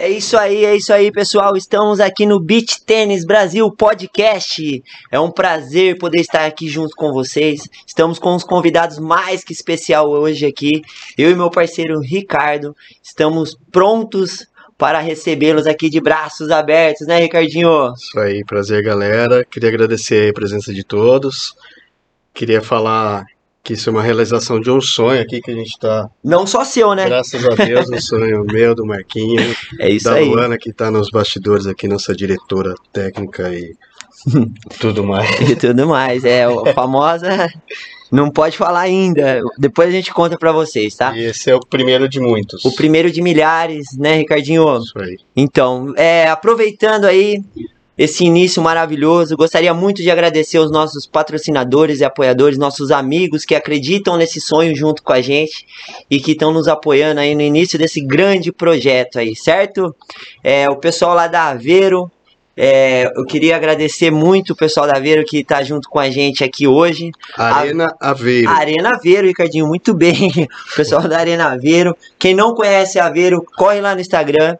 É isso aí, é isso aí, pessoal. Estamos aqui no Beach Tênis Brasil Podcast. É um prazer poder estar aqui junto com vocês. Estamos com os convidados mais que especial hoje aqui. Eu e meu parceiro Ricardo estamos prontos para recebê-los aqui de braços abertos, né, Ricardinho? Isso aí, prazer, galera. Queria agradecer a presença de todos. Queria falar que isso é uma realização de um sonho aqui que a gente está. Não só seu, né? Graças a Deus, um sonho meu, do Marquinho, É isso da aí. Luana, que está nos bastidores aqui, nossa diretora técnica e tudo mais. E tudo mais. É, a famosa. Não pode falar ainda. Depois a gente conta pra vocês, tá? E esse é o primeiro de muitos. O primeiro de milhares, né, Ricardinho? Isso aí. Então, é, aproveitando aí esse início maravilhoso, gostaria muito de agradecer aos nossos patrocinadores e apoiadores, nossos amigos que acreditam nesse sonho junto com a gente e que estão nos apoiando aí no início desse grande projeto aí, certo? É, o pessoal lá da Aveiro, é, eu queria agradecer muito o pessoal da Aveiro que está junto com a gente aqui hoje. Arena Aveiro. Arena Aveiro, Ricardinho, muito bem. O pessoal da Arena Aveiro. Quem não conhece a Aveiro, corre lá no Instagram,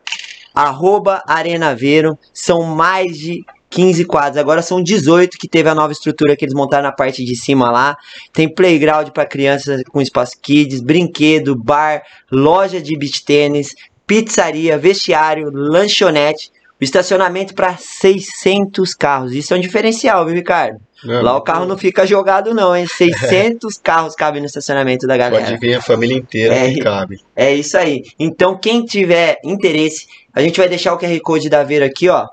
arroba Arena Aveiro. São mais de 15 quadros. Agora são 18 que teve a nova estrutura que eles montaram na parte de cima lá. Tem playground para crianças com espaço kids, brinquedo, bar, loja de beach tênis, pizzaria, vestiário, lanchonete. Estacionamento para 600 carros. Isso é um diferencial, viu, Ricardo? Não, Lá o carro não fica jogado, não, hein? 600 carros cabem no estacionamento da galera. Pode vir a família inteira É. que cabe. É isso aí. Então, quem tiver interesse, a gente vai deixar o QR Code da Veira aqui, ó.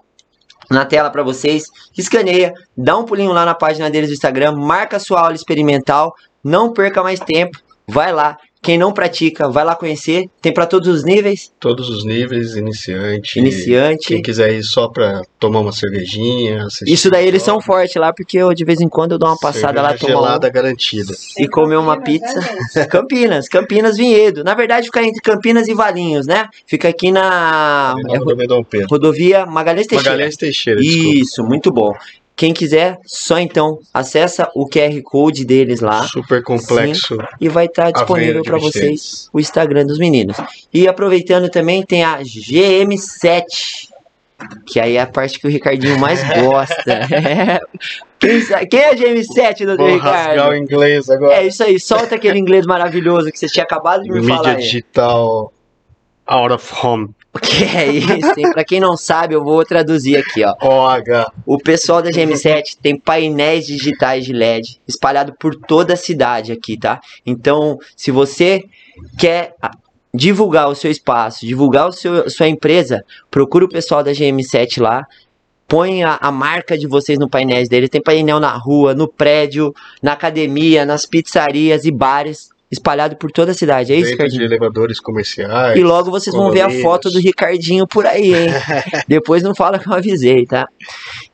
Na tela para vocês. Escaneia, dá um pulinho lá na página deles do Instagram, marca sua aula experimental. Não perca mais tempo. Vai lá. Quem não pratica, vai lá conhecer. Tem para todos os níveis. Todos os níveis, iniciante. Iniciante. Quem quiser ir só pra tomar uma cervejinha. assistir Isso daí eles são fortes lá, porque eu de vez em quando eu dou uma passada lá, cerveja tomo uma gelada garantida. e comer uma pizza. Campinas, Campinas Vinhedo. Na verdade, fica entre Campinas e Valinhos, né? Fica aqui na é, ro- Rodovia Dom Pedro. rodovia Magalhães Teixeira. Magalhães Teixeira, desculpa. Isso, muito bom. Quem quiser, só então acessa o QR Code deles lá Super complexo. e vai estar disponível Aveiro de para vocês o Instagram dos meninos. E aproveitando também tem a GM7, que aí é a parte que o Ricardinho mais gosta. Quem, é a GM7, doutor Vou rasgar o Ricardo? inglês agora. É isso aí, solta aquele inglês maravilhoso que você tinha acabado de me Mídia falar. aí. digital out of home. O que é isso? hein? Pra quem não sabe, eu vou traduzir aqui, ó. OH. O pessoal da GM7 tem painéis digitais de LED espalhado por toda a cidade aqui, tá? Então, se você quer ah, divulgar o seu espaço, divulgar o seu, sua empresa, procura o pessoal da GM7 lá. Põe a, a marca de vocês no painel deles. Tem painel na rua, no prédio, na academia, nas pizzarias e bares, espalhado por toda a cidade. É isso, Dentro de Ricardinho? elevadores comerciais. E logo vocês vão ver a foto do Ricardinho por aí, hein? Depois não fala que eu avisei, tá?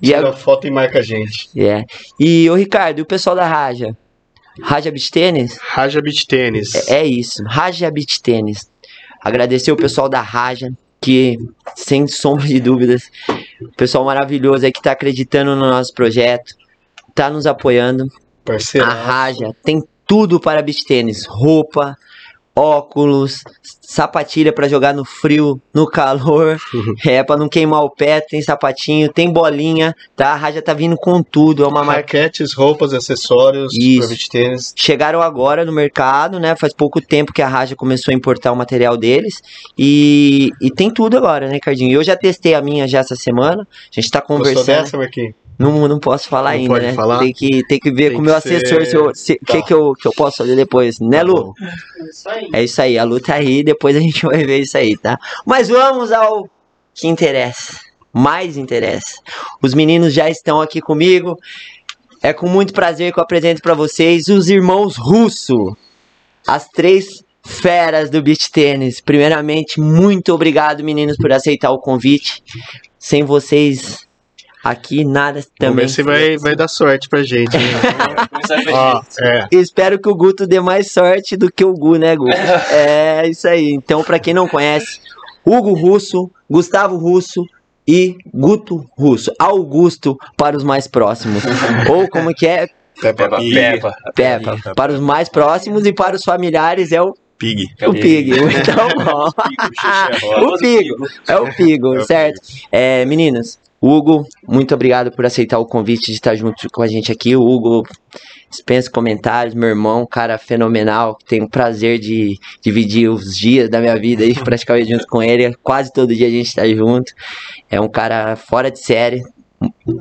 E Tira a- foto e marca a gente. é. E o Ricardo, e o pessoal da Raja? Raja Beach Tênis? Raja Beach Tênis. É, é isso, Raja Beach Tênis. Agradecer o pessoal da Raja, que, sem sombra de dúvidas, o pessoal maravilhoso aí que tá acreditando no nosso projeto, tá nos apoiando. Parceiro. A Raja tem tudo para beach tênis, roupa, óculos, sapatilha para jogar no frio, no calor, é para não queimar o pé, tem sapatinho, tem bolinha, tá? A Raja tá vindo com tudo, é uma marca Raquetes, roupas, acessórios beach tênis. chegaram agora no mercado, né? Faz pouco tempo que a Raja começou a importar o material deles e, e tem tudo agora, né, Cardinho? Eu já testei a minha já essa semana. A gente tá Gostou conversando. dessa, Marquinhos? Não, não posso falar Não ainda, pode né? falar? Tem que, tem que ver Tem com o meu ser- assessor se o se, Tá. que, que, eu, que eu posso fazer depois, né, Lu? Isso aí. É isso aí, a Lu tá aí, depois a gente vai ver isso aí, tá? Mas vamos ao que interessa, mais interessa. Os meninos já estão aqui comigo. É com muito prazer que eu apresento pra vocês os irmãos Russo. As três feras do beach tênis. Primeiramente, muito obrigado, meninos, por aceitar o convite. Sem vocês aqui, nada Vamos também. ver se vai, vai dar sorte pra gente. né? Ó, é. Espero que o Guto dê mais sorte do que o Gu, né, Gu? é isso aí. Então, pra quem não conhece, Hugo Russo, Gustavo Russo e Guto Russo. Augusto para os mais próximos. Ou como que é? Peppa Peppa Pig. Peppa. Peppa. Para os mais próximos e para os familiares é o Pig. O Pig, muito bom. o Pigo, é o Pigo, certo? É, meninos, Hugo, muito obrigado por aceitar o convite de estar junto com a gente aqui. O Hugo dispensa comentários, meu irmão, cara fenomenal. Tenho o prazer de dividir os dias da minha vida aí, praticamente junto com ele. Quase todo dia a gente tá junto. É um cara fora de série.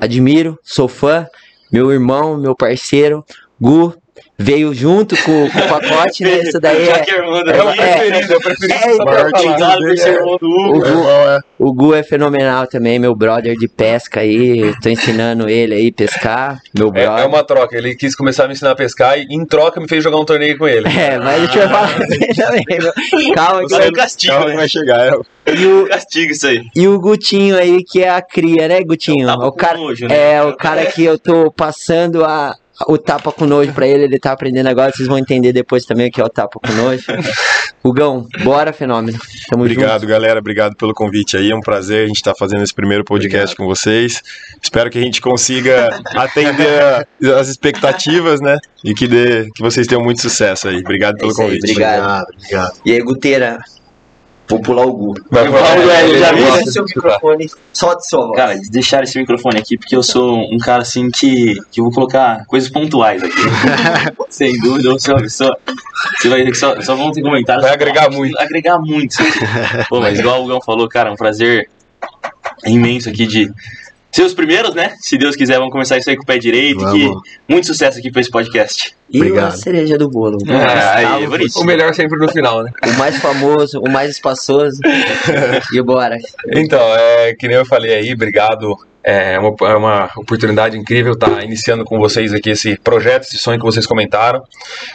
Admiro, sou fã. Meu irmão, meu parceiro, Gu, veio junto com, com o pacote, né? Isso daí é. é, o é, preferido, é o preferido. é, Obrigado por ser irmão do O Hugo. Gu, o Gu é fenomenal também, meu brother de pesca aí. Tô ensinando ele aí a pescar. Meu É, brother. é uma troca. Ele quis começar a me ensinar a pescar e, em troca, me fez jogar um torneio com ele. É, mas deixa eu falar também. Calma, que é um castigo, Calma que né? vai chegar. é. e o, Castigo isso aí. e o Gutinho aí, que é a cria, né, Gutinho? O com cara, nojo, né? é, o cara que eu tô passando a, o tapa com nojo pra ele, ele tá aprendendo agora, vocês vão entender depois também o que é o tapa com nojo. Hugão, bora, fenômeno. Tamo Obrigado, galera. Obrigado pelo convite aí. É um prazer a gente estar fazendo esse primeiro podcast com vocês. Espero que a gente consiga atender as expectativas, né? E que, dê, que vocês tenham muito sucesso aí. Obrigado É pelo isso aí, convite. obrigado. Obrigado, obrigado. E aí, Guteira, vou pular o Gu. Vai Paulo, falar, é, já vi gosta. seu microfone, solte sua voz. Cara, deixar esse microfone aqui, porque eu sou um cara assim que, que eu vou colocar coisas pontuais aqui. Sem dúvida, eu só, só, você vai ver que só, só vão ter comentários. Vai agregar muito. Agregar muito. Pô, mas igual o Gão falou, cara, é um prazer imenso aqui de ser os primeiros, né? Se Deus quiser, vamos começar isso aí com o pé direito. Que muito sucesso aqui pra esse podcast. E a Obrigado. cereja do bolo. Ah, aí, bonito. O melhor sempre no final, né? o mais famoso, o mais espaçoso. e bora. Então, é, que nem eu falei aí, obrigado. É uma, é uma oportunidade incrível estar iniciando com vocês aqui esse projeto, esse sonho que vocês comentaram.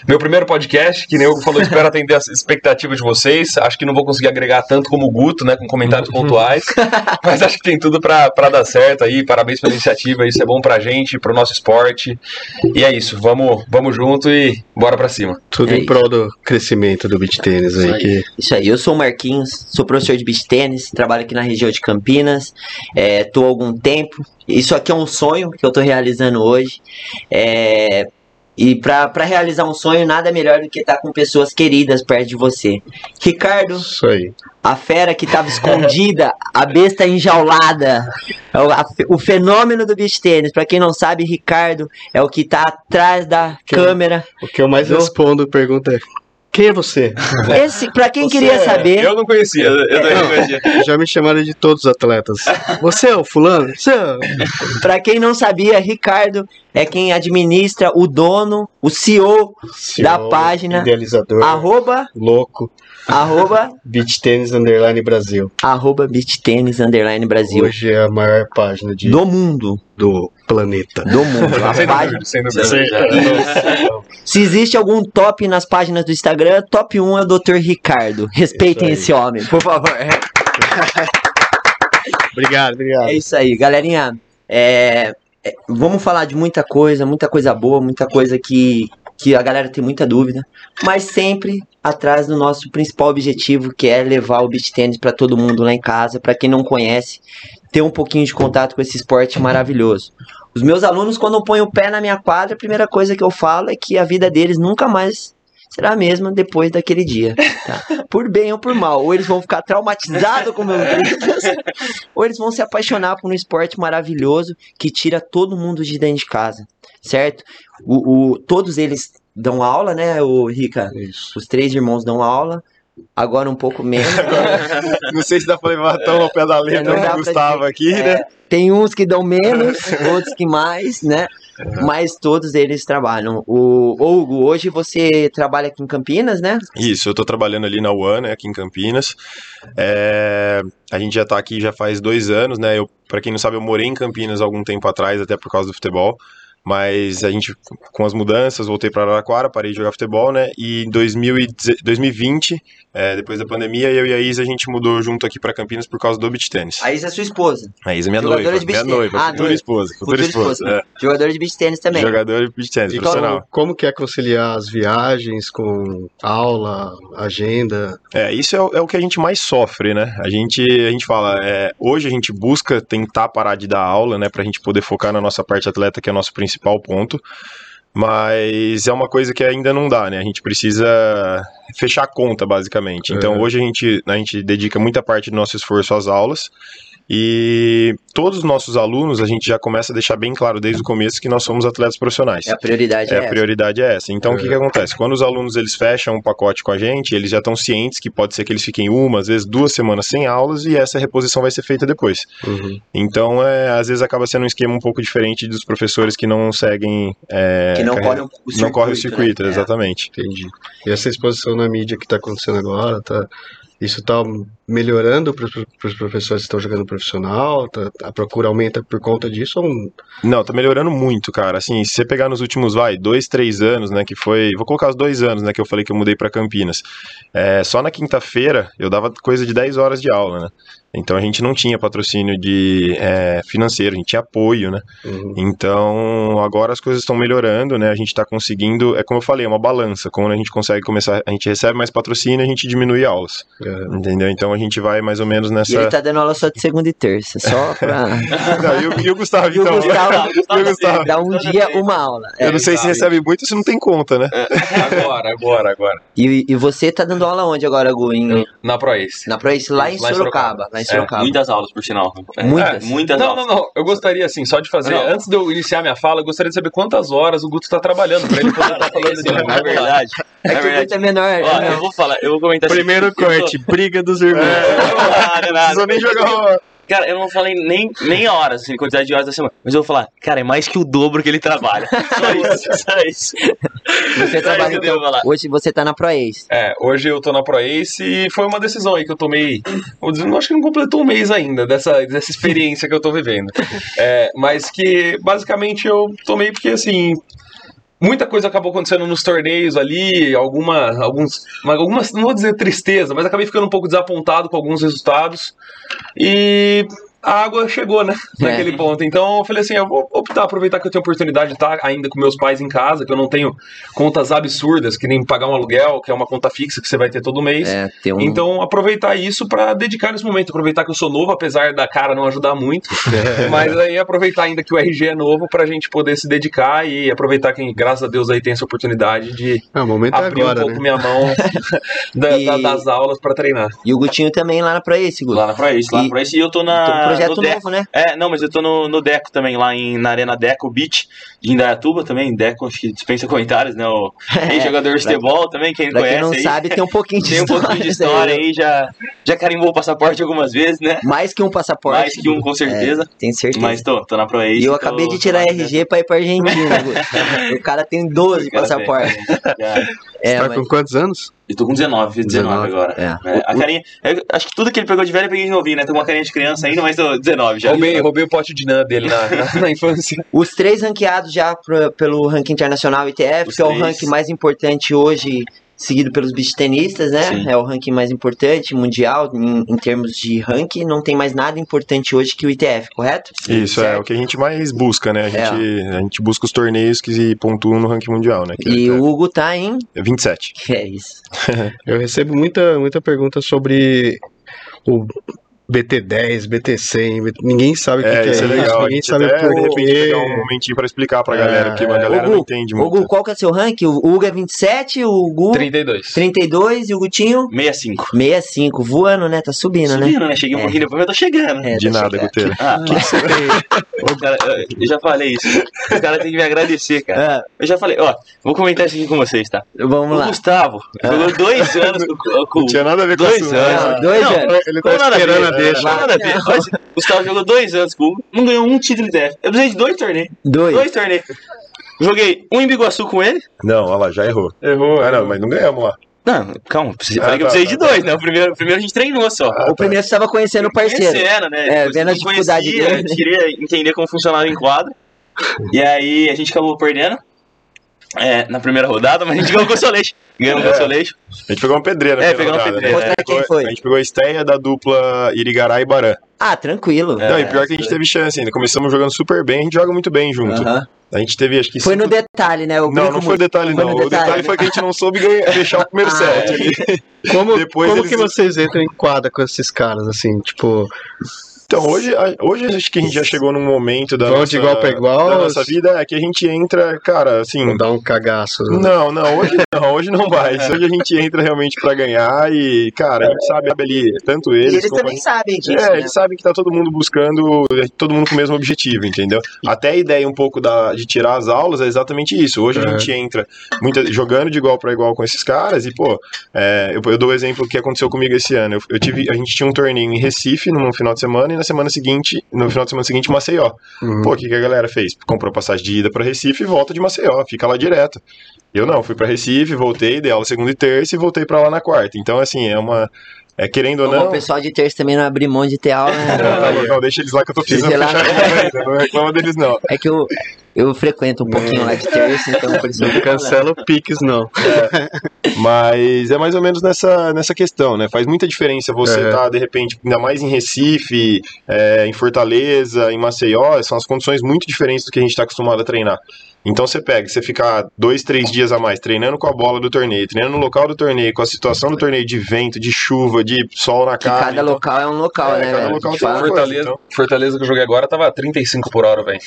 Meu primeiro podcast, que nem o Hugo falou, espero atender as expectativas de vocês. Acho que não vou conseguir agregar tanto como o Guto, né, com comentários pontuais, mas acho que tem tudo para dar certo aí. Parabéns pela iniciativa, isso é bom pra gente, pro nosso esporte. E é isso, vamos, vamos junto e bora pra cima. Tudo É em prol do crescimento do beach tênis aí. aí. Que Isso aí, eu sou o Marquinhos, sou professor de beach tênis, trabalho aqui na região de Campinas, é, tô há algum tempo. Isso aqui é um sonho que eu tô realizando hoje. É, e pra realizar um sonho, nada melhor do que estar com pessoas queridas perto de você. Ricardo, isso aí. a fera que estava escondida, a besta enjaulada, é o, a- o fenômeno do beach tênis. Pra quem não sabe, Ricardo é o que tá atrás da câmera. O que eu mais respondo pergunta é: quem é você? Esse, para quem queria saber, Eu não conhecia. Eu, não conhecia. Já me chamaram de todos os atletas. Você é o fulano? Você é... Pra quem não sabia, Ricardo é quem administra o dono, o CEO, Da CEO, página. Idealizador. arroba, Louco. arroba, Beach Tênis Underline Brasil. arroba beach tênis underline Brasil. Hoje é a maior página de, Do mundo, do planeta. do mundo. Página, dúvida, sem dúvida. se existe algum top nas páginas do Instagram, top 1 é o Dr. Ricardo. Respeitem esse homem, por favor. Obrigado, obrigado. É isso aí, galerinha. É, é, vamos falar de muita coisa, muita coisa boa, muita coisa que, que a galera tem muita dúvida, mas sempre atrás do nosso principal objetivo, que é levar o beach tennis para todo mundo lá em casa, para quem não conhece, ter um pouquinho de contato com esse esporte maravilhoso. Os meus alunos, quando põem o pé na minha quadra, a primeira coisa que eu falo é que a vida deles nunca mais será a mesma depois daquele dia. tá? Por bem ou por mal. Ou eles vão ficar traumatizados com meus gritos, ou eles vão se apaixonar por um esporte maravilhoso que tira todo mundo de dentro de casa, certo? O, o- todos eles dão aula, né, o Rica? Isso. Os três irmãos dão aula, agora um pouco menos. Não sei se dá pra levar tão ao pé da não letra do Gustavo aqui, É, né? Tem uns que dão menos, outros que mais, né? Mas todos eles trabalham. O Hugo, hoje você trabalha aqui em Campinas, né? Isso, eu tô trabalhando ali na UAN, né, aqui em Campinas. É, a gente já tá aqui já faz dois anos, né? Eu, para quem não sabe, eu morei em Campinas algum tempo atrás, até por causa do futebol. Mas a gente, com as mudanças, voltei para Araraquara, parei de jogar futebol, né? E em 2010 2020, é, depois da pandemia, eu e a Isa, a gente mudou junto aqui para Campinas por causa do beach tênis. A Isa é sua esposa. A Isa é minha Jogadora noiva, de beach minha tênis. noiva, Ah, futura noiva. esposa, futura, Futura esposa. esposa. Jogador de beach tênis é. também. Jogador de beach tênis, profissional. como, como que é conciliar as viagens com aula, agenda? É, isso é, o- é o que a gente mais sofre, né? A gente, a gente fala, é, hoje a gente busca tentar parar de dar aula, né, pra gente poder focar na nossa parte atleta, que é o nosso principal ponto. Mas é uma coisa que ainda não dá, né? A gente precisa fechar a conta, basicamente. Então, Uhum. hoje a gente, a gente dedica muita parte do nosso esforço às aulas. E todos os nossos alunos, a gente já começa a deixar bem claro desde o começo que nós somos atletas profissionais. É a prioridade é, É, a essa. prioridade é essa. Então, o que, que acontece? Quando os alunos eles fecham um pacote com a gente, eles já estão cientes que pode ser que eles fiquem uma, às vezes duas semanas sem aulas e essa reposição vai ser feita depois. Uhum. Então, é, às vezes acaba sendo um esquema um pouco diferente dos professores que não seguem. é, Que não carreira- corre o circuito. não corre o circuito, né? É. exatamente. Entendi. E essa exposição na mídia que está acontecendo agora, tá, isso está melhorando para os professores que estão jogando profissional? Tá- a procura aumenta por conta disso? Ou... Não, tá melhorando muito, cara. Assim, se você pegar nos últimos, vai, dois, três anos, né, que foi... Vou colocar os dois anos, né, que eu falei que eu mudei pra Campinas. É, só na quinta-feira eu dava coisa de 10 horas de aula, né? Então a gente não tinha patrocínio de é, financeiro, a gente tinha apoio, né? Uhum. Então agora as coisas estão melhorando, né? A gente tá conseguindo, é como eu falei, é uma balança. Quando a gente consegue começar, a gente recebe mais patrocínio, a gente diminui aulas, É. entendeu? Então a gente vai mais ou menos E nessa... ele tá dando aula só de segunda e terça, só pra Não, e, o, e o Gustavo, E o então? Gustavo- E o Gustavo? dar um dia uma aula. É. Eu não sei se exato. recebe muito, se não tem conta, né? Agora, agora, agora. E, e você tá dando aula onde agora, Gu? Em, Na ProAce. na Proace, lá em Lá em Sorocaba. Lá em É, Sorocaba. Muitas aulas, por sinal. É, Muitas? muitas Não, aulas. não, não. Eu gostaria, assim, só de fazer. Não. Antes de eu iniciar minha fala, eu gostaria de saber quantas horas o Guto tá trabalhando pra ele poder estar falando Esse, de na verdade, É verdade. Guto é menor. Ó, eu vou falar, eu vou comentar assim, Primeiro tô- corte, briga dos irmãos. Não, nada, Não nada. precisou nem jogar uma... Cara, eu não falei nem, nem horas, assim, quantidade de horas da semana. Mas eu vou falar, cara, é mais que o dobro que ele trabalha. Só isso, só isso. Você trabalha, isso eu então, falar. hoje você tá na Proace. É, hoje eu tô na ProAce e foi uma decisão aí que eu tomei. Vou dizer, não acho que não completou um mês ainda dessa, dessa experiência que eu tô vivendo. É, mas que basicamente eu tomei porque assim. Muita coisa acabou acontecendo nos torneios ali, alguma, alguns, mas algumas, não vou dizer tristeza, mas acabei ficando um pouco desapontado com alguns resultados. E a água chegou, né? Naquele ponto. Então eu falei assim: eu vou optar, aproveitar que eu tenho oportunidade de estar ainda com meus pais em casa, que eu não tenho contas absurdas, que nem pagar um aluguel, que é uma conta fixa que você vai ter todo mês. É, tem um... Então, aproveitar isso pra dedicar nesse momento. Aproveitar que eu sou novo, apesar da cara não ajudar muito. mas aí aproveitar ainda que o RG é novo pra gente poder se dedicar e aproveitar que, graças a Deus, aí tem essa oportunidade de o momento é abrir agora, um pouco né? minha mão da- E- da- das aulas pra treinar. E o Gutinho também lá na Proace, Guto. Lá na Proace, lá E- na Proace. E eu tô na. Projeto no Deco. novo, né? É, não, mas eu tô no, no Deco também, lá em, na Arena Deco Beach, de Indaiatuba também. Deco, acho que dispensa comentários, né? O ex-jogador de futebol também, quem Pra quem conhece não aí. sabe, tem um pouquinho de Tem um história. pouquinho de história aí, já, já carimbou o passaporte algumas vezes, né? Mais que um passaporte. Mais que um, com certeza. É, tenho certeza. Mas tô, tô na Proace. E eu tô- acabei de tirar lá, RG pra ir pra Argentina. O cara tem 12 O cara tem, passaportes. já. É, tá mas... com quantos anos? Eu tô com 19, fiz 19, 19, agora. é. É, a carinha, acho que tudo que ele pegou de velho eu peguei de novinho, né? Tô com uma carinha de criança ainda, mas tô 19 já. Roubei, roubei o pote de NAN dele na, na, na infância. Os três ranqueados já pro- pelo ranking internacional ITF, Os que é o três. ranking mais importante hoje, seguido pelos beach tenistas, né? Sim. É o ranking mais importante mundial em, em termos de ranking. Não tem mais nada importante hoje que o ITF, correto? Isso, é Certo. o que a gente mais busca, né? A gente, a gente busca os torneios que pontuam no ranking mundial, né? Que E é, o Hugo tá em. é 27. Que é isso. Eu recebo muita, muita pergunta sobre o BT10, BT100. BT... Ninguém sabe o que, É, que é isso é legal. A Ninguém sabe até, por de repente, pegar um momentinho pra explicar pra É, galera, porque a galera Ô, não Gu, entende O muito. Hugo, qual que é o seu ranking? O Hugo é 27, o Gu 32. 32 e o Gutinho 65. 65. Voando, né? Tá subindo, né? Subindo, né? Cheguei um É. pouquinho depois, mas tô chegando. É, De tá nada. Guteira. Ah, o cara, eu já falei isso. O cara tem que me agradecer, cara. Ah, Eu já falei, ó, vou comentar isso aqui com vocês, tá? vamos O lá. Gustavo jogou dois anos com, com Não tinha nada a ver com dois isso. anos. Não, dois anos. Ele tá esperando a deixa. Não, nada a ver. Mas o Gustavo jogou dois anos com o não ganhou um título de DF. Eu precisei de dois torneios. Dois. Dois torneios. Joguei um em Biguaçu com ele. Não, olha lá, já errou. Errou. Ah, não, mas não ganhamos lá. Não, calma, precisei, Ah, falei que eu tá, precisei de tá, dois, né? O primeiro, o primeiro a gente treinou só. O primeiro você tava conhecendo o parceiro. Conhecendo, né? É, vendo a dificuldade conhecia, dele. Queria entender como funcionava em quadro. E aí a gente acabou perdendo. É, na primeira rodada, mas a gente ganhou o Consolation. Ganhamos o É. Consolation. A gente pegou uma pedreira. É, na pegou uma pedreira. né? A gente Contra quem pegou- foi? A gente pegou a estreia da dupla Irigará e Barã. Ah, tranquilo. É, não, e pior que a gente teve chance ainda. Começamos jogando super bem, a gente joga muito bem junto. Aham. A gente teve, acho que Foi cinco- no detalhe, né? Eu Não, não foi detalhe, Foi não. O detalhe detalhe. foi que a gente não soube ganhar- fechar o primeiro Ah, set é. Como, Depois como eles- que vocês entram em quadra com esses caras, assim, tipo... Então, hoje, a- hoje acho que a gente já chegou num momento da, nossa, de igual pra igual, da nossa vida é que a gente entra, cara, assim. Vou dar um cagaço. né? Não, não, hoje não, hoje não mais. Hoje a gente entra realmente pra ganhar e, cara, a gente sabe ali, tanto E eles, eles como também sabem disso, É, né? eles sabem que tá todo mundo buscando, é, todo mundo com o mesmo objetivo, entendeu? Até a ideia um pouco da, de tirar as aulas é exatamente isso. Hoje a É. gente entra muita, jogando de igual para igual com esses caras e, pô, é, eu, eu dou o exemplo que aconteceu comigo esse ano. Eu, eu tive, a gente tinha um torneio em Recife no final de semana e na semana seguinte, no final de semana seguinte, Maceió. Uhum. Pô, o que, que a galera fez? Comprou passagem de ida para Recife e volta de Maceió, fica lá direto. Eu não, fui para Recife, voltei, dei aula segunda e terça e voltei para lá na quarta. Então, assim, é uma. É, querendo ou não. o pessoal de terça também não abrir mão de ter aula, né? Não, tá não, deixa eles lá que eu tô precisando lá. fechar a conversa, não reclama deles não. É que eu, eu frequento um pouquinho lá de terça, então por isso eu Não cancela o Pix, não. Mas é mais ou menos nessa, nessa questão, né? Faz muita diferença você Uhum. tá, de repente, ainda mais em Recife, é, em Fortaleza, em Maceió, são as condições muito diferentes do que a gente tá acostumado a treinar. Então você pega, você ficar dois, três dias a mais treinando com a bola do torneio, treinando no local do torneio, com a situação do torneio de vento, de chuva, de sol na cara. cada então- local é um local, É, né, cada velho? local tem coisa, Fortaleza, então. Fortaleza que eu joguei agora tava 35 por hora, velho.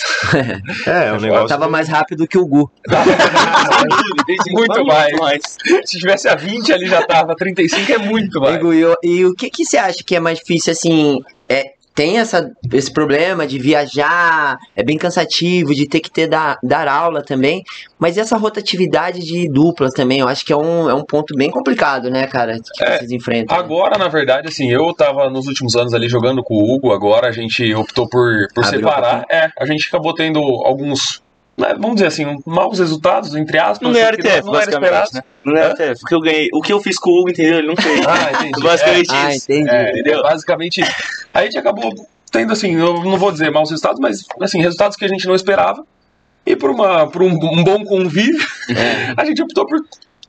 É, o negócio. Tava mais rápido que o Gu. Muito mais. Se tivesse a 20 ali já tava, 35 é muito mais. E, o- e o que que você acha que é mais difícil, assim, é, tem essa, esse problema de viajar, é bem cansativo, de ter que ter dar, dar aula também, mas essa rotatividade de duplas também, eu acho que é um, é um ponto bem complicado, né, cara, que É, vocês enfrentam. Agora, na verdade, assim, eu tava nos últimos anos ali jogando com o Hugo, agora a gente optou por, por Abriu separar. É, a gente acabou tendo alguns, vamos dizer assim, maus resultados, entre aspas. Não era porque TF, não era esperado. né? Não era TF. O que eu ganhei, o que eu fiz com o Hugo, entendeu? Ele não fez. Ah, entendi. Basicamente Ah, isso. entendi. É, Entendeu? basicamente, a gente acabou tendo, assim, eu não vou dizer maus resultados, mas, assim, resultados que a gente não esperava. E por, uma, por um, um bom convívio, a gente optou por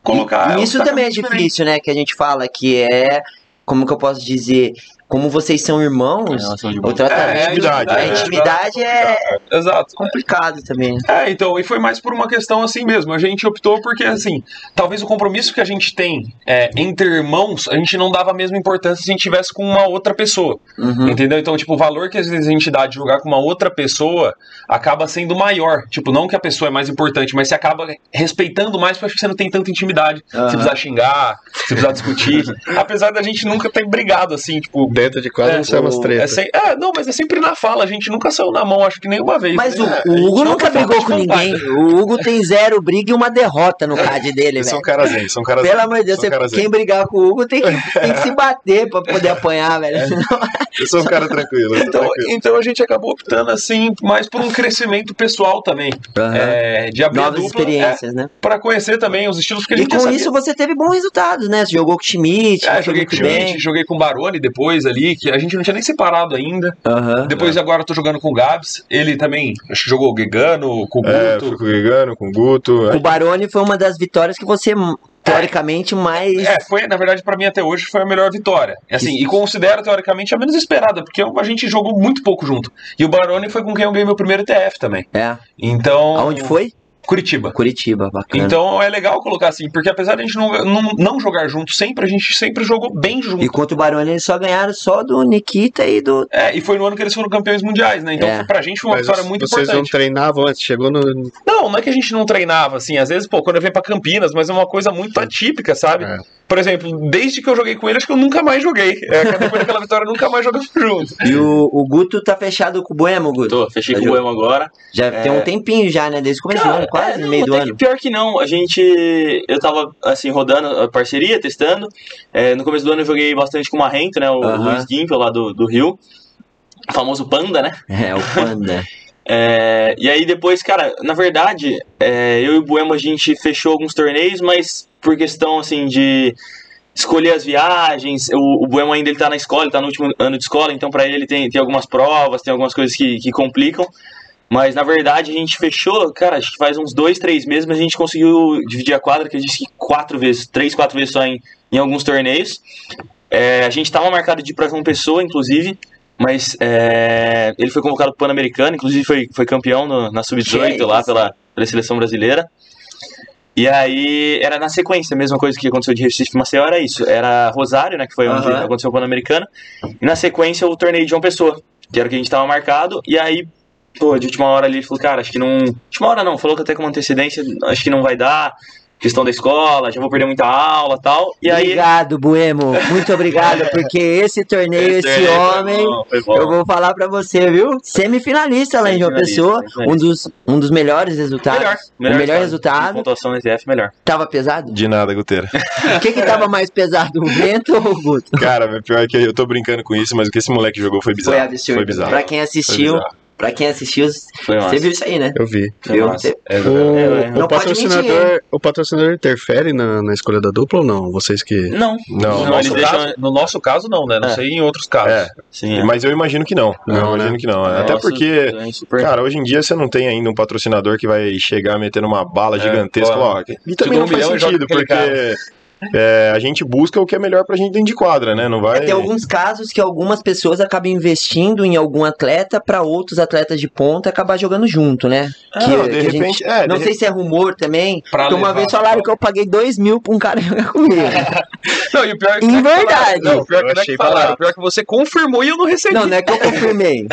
colocar. E isso também é diferente. difícil, né, que a gente fala que é, como que eu posso dizer, como vocês são irmãos, de o tratamento, É, a intimidade, a é, intimidade é Exato. complicado também. É, então, e foi mais por uma questão assim mesmo. A gente optou porque, assim, talvez o compromisso que a gente tem é, entre irmãos, a gente não dava a mesma importância se a gente tivesse com uma outra pessoa. Uhum. Entendeu? Então, tipo, o valor que às vezes a gente dá de jogar com uma outra pessoa acaba sendo maior. Tipo, não que a pessoa é mais importante, mas você acaba respeitando mais porque acho que você não tem tanta intimidade. Aham. Se precisar xingar, se precisar discutir. Apesar da gente nunca ter brigado assim, tipo. Dentro de quase É, não sai umas o- É, tretas. sem- é, não, mas é sempre na fala. A gente nunca saiu na mão, acho que nenhuma vez. Mas o, né? o A gente Hugo nunca brigou com ninguém. O Hugo tem zero briga e uma derrota no card dele, são caras zen, são caras Pelo amor de Deus, você- quem brigar com o Hugo tem que, tem que se bater pra poder apanhar, velho. Eu sou um cara tranquilo. Então, tranquilo. então a gente acabou optando assim, mais por um crescimento pessoal também. É, de abrir Novas dupla, experiências, né? é, pra conhecer também os estilos que a E com isso você teve bons resultados, né? Você jogou com o Schmidt, É, joguei com o. Schmidt, joguei com o Baroni depois ali, que a gente não tinha nem separado ainda. Depois agora eu tô jogando com o Gabs. Ele também acho que jogou o Gegano, com o É, Guto. fui com o Gigano, com o Guto. O Baroni foi uma das vitórias que você, teoricamente, mais. É, foi, na verdade, pra mim até hoje foi a melhor vitória. Assim, e considero teoricamente a menos esperada, porque a gente jogou muito pouco junto. E o Baroni foi com quem eu ganhei meu primeiro TF também. É. Então. Aonde foi? Curitiba. Curitiba, bacana. Então é legal colocar assim, porque apesar de a gente não, não, não jogar junto sempre, a gente sempre jogou bem junto. E contra o Baroni eles só ganharam só do Nikita e do. É, e foi no ano que eles foram campeões mundiais, né? Então É. pra gente foi uma Mas vitória muito vocês não importante. treinavam antes, chegou no. Não, não é que a gente não treinava, assim, às vezes, pô, quando eu venho pra Campinas, mas é uma coisa muito atípica, sabe? É. Por exemplo, desde que eu joguei com ele, acho que eu nunca mais joguei. É, depois daquela vitória, eu nunca mais jogamos junto. E o, o Guto tá fechado com o Buemo, Guto? Tô, fechei Tá com o Boemo agora. Já tem um tempinho já, né? Desde o começo do Cara, ano, quase é, no não, meio do que ano. Pior que não, a gente. Eu tava assim, rodando a parceria, testando. É, no começo do ano eu joguei bastante com o Marrento, né? O Aham. Luiz Gimpel lá do, do Rio. O famoso Panda, né? É, o Panda. É, e aí depois, cara, na verdade, é, eu e o Buemo a gente fechou alguns torneios, mas por questão assim de escolher as viagens, o, o ainda ele tá na escola, ele tá no último ano de escola, então pra ele tem, tem algumas provas, tem algumas coisas que, que complicam. Mas na verdade a gente fechou, cara, acho que faz uns dois, três meses, mas a gente conseguiu dividir a quadra, que eu disse que quatro vezes, três, quatro vezes só em, em alguns torneios. É, a gente tava marcado de ir pra João Pessoa, inclusive, mas é, ele foi convocado pro Pan-Americano, inclusive foi, foi campeão no- na Sub-18 Que lá pela, pela seleção brasileira. E aí era na sequência, a mesma coisa que aconteceu de Recife Maceió era isso. Era Rosário, né, que foi onde Aham. aconteceu o Pan-Americano. E na sequência o torneio de João Pessoa. que era o que a gente tava marcado, e aí, pô, de última hora ali ele falou, cara, acho que não. Última hora não, falou que até com antecedência, acho que não vai dar. Questão da escola, já vou perder muita aula e tal. E aí. Obrigado, Buemo. Muito obrigado, porque esse torneio, esse, foi homem, bom, foi bom. eu vou falar pra você, viu? Semifinalista lá em João Pessoa, um dos, um dos melhores resultados. Melhor, o melhor resultado. resultado. Pontuação no SF, melhor. Tava pesado? De nada, Guteira. O que que tava mais pesado, o vento ou o Guto? Cara, pior que eu tô brincando com isso, mas o que esse moleque jogou foi bizarro. Foi absurdo. Foi bizarro. Pra quem assistiu. Pra quem assistiu, Foi massa. você viu isso aí, né? Eu vi. Viu? massa. Você- É, O, é, é. Não o patrocinador, o patrocinador interfere na, na escolha da dupla ou não? Vocês que. Não, Não, No não, nosso, deixam. caso, no nosso caso, não, né? Não É. sei em outros casos. É, Sim, é. mas eu imagino que não. Não, eu né? imagino que não. Até Nossa, porque, é super- cara, hoje em dia você não tem ainda um patrocinador que vai chegar metendo uma bala gigantesca. ó, Ó, e também um não faz sentido, porque é, a gente busca o que é melhor pra gente dentro de quadra, né? Não vai. Tem alguns casos que algumas pessoas acabam investindo em algum atleta pra outros atletas de ponta acabar jogando junto, né? Ah, que- não, de que a gente- repente. é, Não de sei se é rumor também. Pra uma levar. vez falaram que eu paguei dois mil pra um cara jogar comigo. Não, e o pior é que Em é verdade. falaram. Não, o pior que não é que falaram. barato. O pior é que você confirmou e eu não recebi. Não, não é que eu confirmei.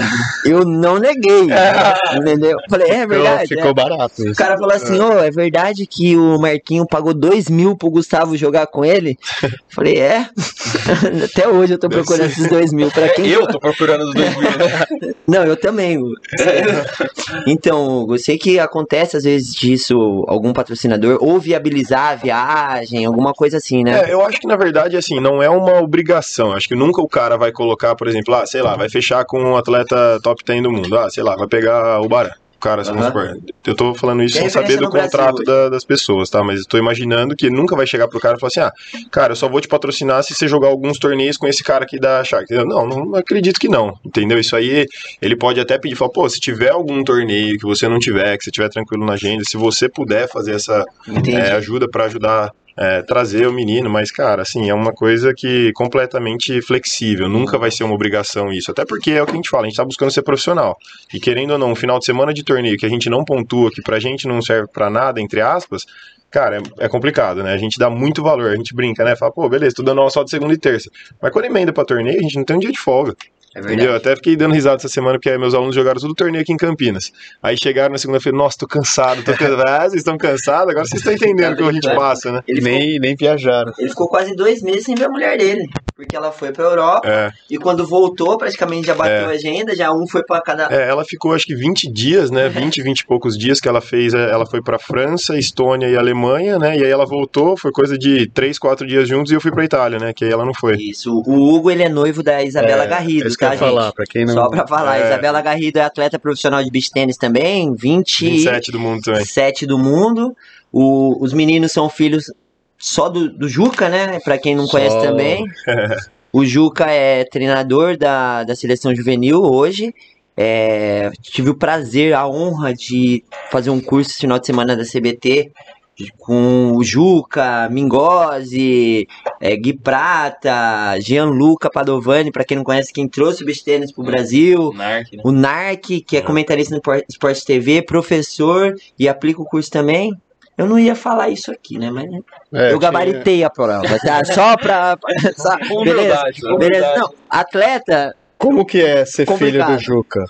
Eu não neguei. Entendeu? Falei, é Ficou, verdade. ficou é. barato O isso. cara falou assim, ô, é verdade que o Marquinho pagou dois mil pro Gustavo jogar com ele? Falei, é? Até hoje eu tô procurando esses dois mil. Pra quem Eu tô procurando os dois mil. né? Não, eu também. Então, Hugo, eu sei que acontece às vezes disso, algum patrocinador, ou viabilizar a viagem, alguma coisa assim, né? É, eu acho que na verdade, assim, não é uma obrigação. Acho que nunca o cara vai colocar, por exemplo, ah, sei lá, vai fechar com um atleta top 10 do mundo. Ah, sei lá, vai pegar o Barã. Cara, supor. Eu tô falando isso sem saber do contrato da- das pessoas, tá? Mas eu tô imaginando que nunca vai chegar pro cara e falar assim: ah, cara, eu só vou te patrocinar se você jogar alguns torneios com esse cara aqui da Shark. Não, não acredito que não. Entendeu? Isso aí, ele pode até pedir, falar, pô, se tiver algum torneio que você não tiver, que você tiver tranquilo na agenda, se você puder fazer essa é, ajuda pra ajudar é, trazer o menino, mas cara, assim, é uma coisa que completamente flexível, nunca vai ser uma obrigação isso, até porque é o que a gente fala, a gente tá buscando ser profissional. E querendo ou não, um final de semana de torneio que a gente não pontua, que pra gente não serve pra nada, entre aspas, cara, é, é complicado, né? A gente dá muito valor, a gente brinca, né? Fala, pô, beleza, tô dando aula só de segunda e terça. Mas quando emenda pra torneio, a gente não tem um dia de folga. É. Eu até fiquei dando risada essa semana porque meus alunos jogaram todo o torneio aqui em Campinas. Aí chegaram na segunda-feira, nossa, tô cansado, tô cansado. Ah, vocês estão cansados? Agora vocês estão entendendo o que a gente passa, né? Ele ficou, Nem, nem viajaram. ele ficou quase dois meses sem ver a mulher dele. Porque ela foi pra Europa É, e quando voltou, praticamente já bateu a agenda, já um foi pra cada. é, ela ficou acho que 20 dias, né? 20, 20 e poucos dias que ela fez. é, Ela foi pra França, Estônia e Alemanha, né? E aí ela voltou, foi coisa de 3, 4 dias juntos e eu fui pra Itália, né? Que aí ela não foi. Isso. O Hugo, ele é noivo da Isabela É, Garrido, É eu tá, gente? falar, pra quem não. Só pra falar, É. Isabela Garrido é atleta profissional de beach tênis também, 27 27 do mundo também. do mundo. O- os meninos são filhos só do, do Juca, né? Pra quem não Só. conhece também. O Juca é treinador da, da seleção juvenil hoje. É, tive o prazer, a honra de fazer um curso esse final de semana da CBT com o Juca, Mingozzi, é, Gui Prata, Gianluca Padovani, pra quem não conhece, quem trouxe o beach tênis pro Brasil. Narc, né? O Narc, que é comentarista no Por- Esporte TV, professor e aplica o curso também. Eu não ia falar isso aqui, né? Mas É, eu gabaritei a prova, tá? Só pra. só- Com beleza? humildade, com Beleza? humildade. Não, atleta, Como que é ser filho Complicado. do Juca?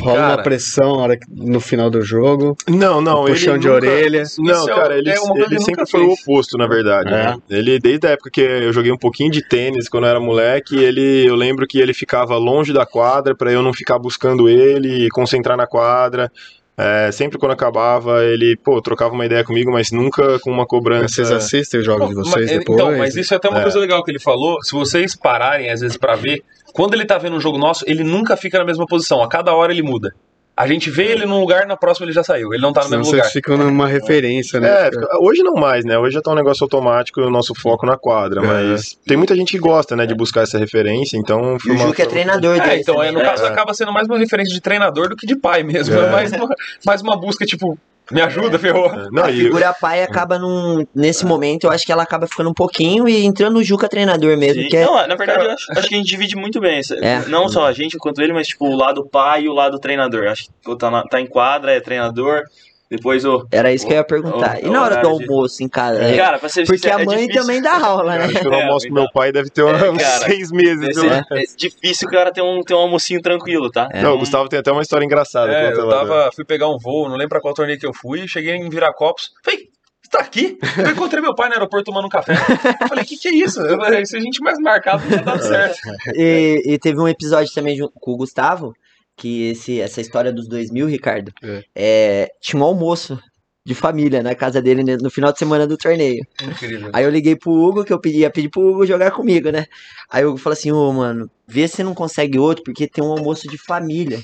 Rola Cara. uma pressão na hora que- no final do jogo. Não, não, Um ele puxão de nunca- orelha. Não, é- cara, ele, é ele sempre foi o oposto, na verdade. É. né? Ele, desde a época que eu joguei um pouquinho de tênis quando eu era moleque, ele, eu lembro que ele ficava longe da quadra pra eu não ficar buscando ele e concentrar na quadra. É, sempre quando acabava, ele, pô, trocava uma ideia comigo, mas nunca com uma cobrança. Vocês assistem os jogos de Mas- vocês depois? Então, mas isso é até uma É. coisa legal que ele falou. Se vocês pararem, às vezes, pra ver, quando ele tá vendo um jogo nosso, ele nunca fica na mesma posição. A cada hora ele muda. A gente vê ele num lugar, na próxima ele já saiu. Ele não tá no Senão mesmo vocês lugar. ficam numa referência, né? É, hoje não mais, né? Hoje já tá um negócio automático e o nosso foco na quadra. É. Mas tem muita gente que gosta, né, de buscar essa referência, então e o uma- Juca é treinador É, então, é, também, no né? caso, acaba sendo mais uma referência de treinador do que de pai mesmo. É, É. mais, uma, mais uma busca, tipo, me ajuda, ferrou. Não, a e- figura pai acaba num. Nesse momento, eu acho que ela acaba ficando um pouquinho e entrando no Juca treinador mesmo. Sim. Que é, Não, na verdade, eu acho, acho que a gente divide muito bem. essa- É. Não só a gente quanto ele, mas tipo, o lado pai e o lado treinador. Acho que pô, tá, na- tá em quadra, é treinador. Depois o. Era isso que eu ia perguntar. o- E na hora do horário de- almoço em casa? né? Cara, pra ser Porque sincero, a é mãe difícil. também dá aula, né? Eu não É, almoço com meu pai deve ter É, uns cara, seis meses. É difícil o cara ter um, ter um almocinho tranquilo, tá? É. Não, o Gustavo tem até uma história engraçada. É, eu lá, tava, fui pegar um voo, não lembro pra qual torneio que eu fui, cheguei em Viracopos, falei, você tá aqui? Eu encontrei meu pai no aeroporto tomando um café. Eu falei, que que é isso? Eu falei, se a gente mais marcado, não tinha dado certo. E, e teve um episódio também com o Gustavo, que esse, essa história dos dois mil, Ricardo, É. é, tinha um almoço de família na casa dele né, no final de semana do torneio. Incrível. Aí eu liguei pro Hugo, que eu pedi, ia pedir pro Hugo jogar comigo, né? Aí o Hugo falou assim, ô, mano, vê se não consegue outro, porque tem um almoço de família,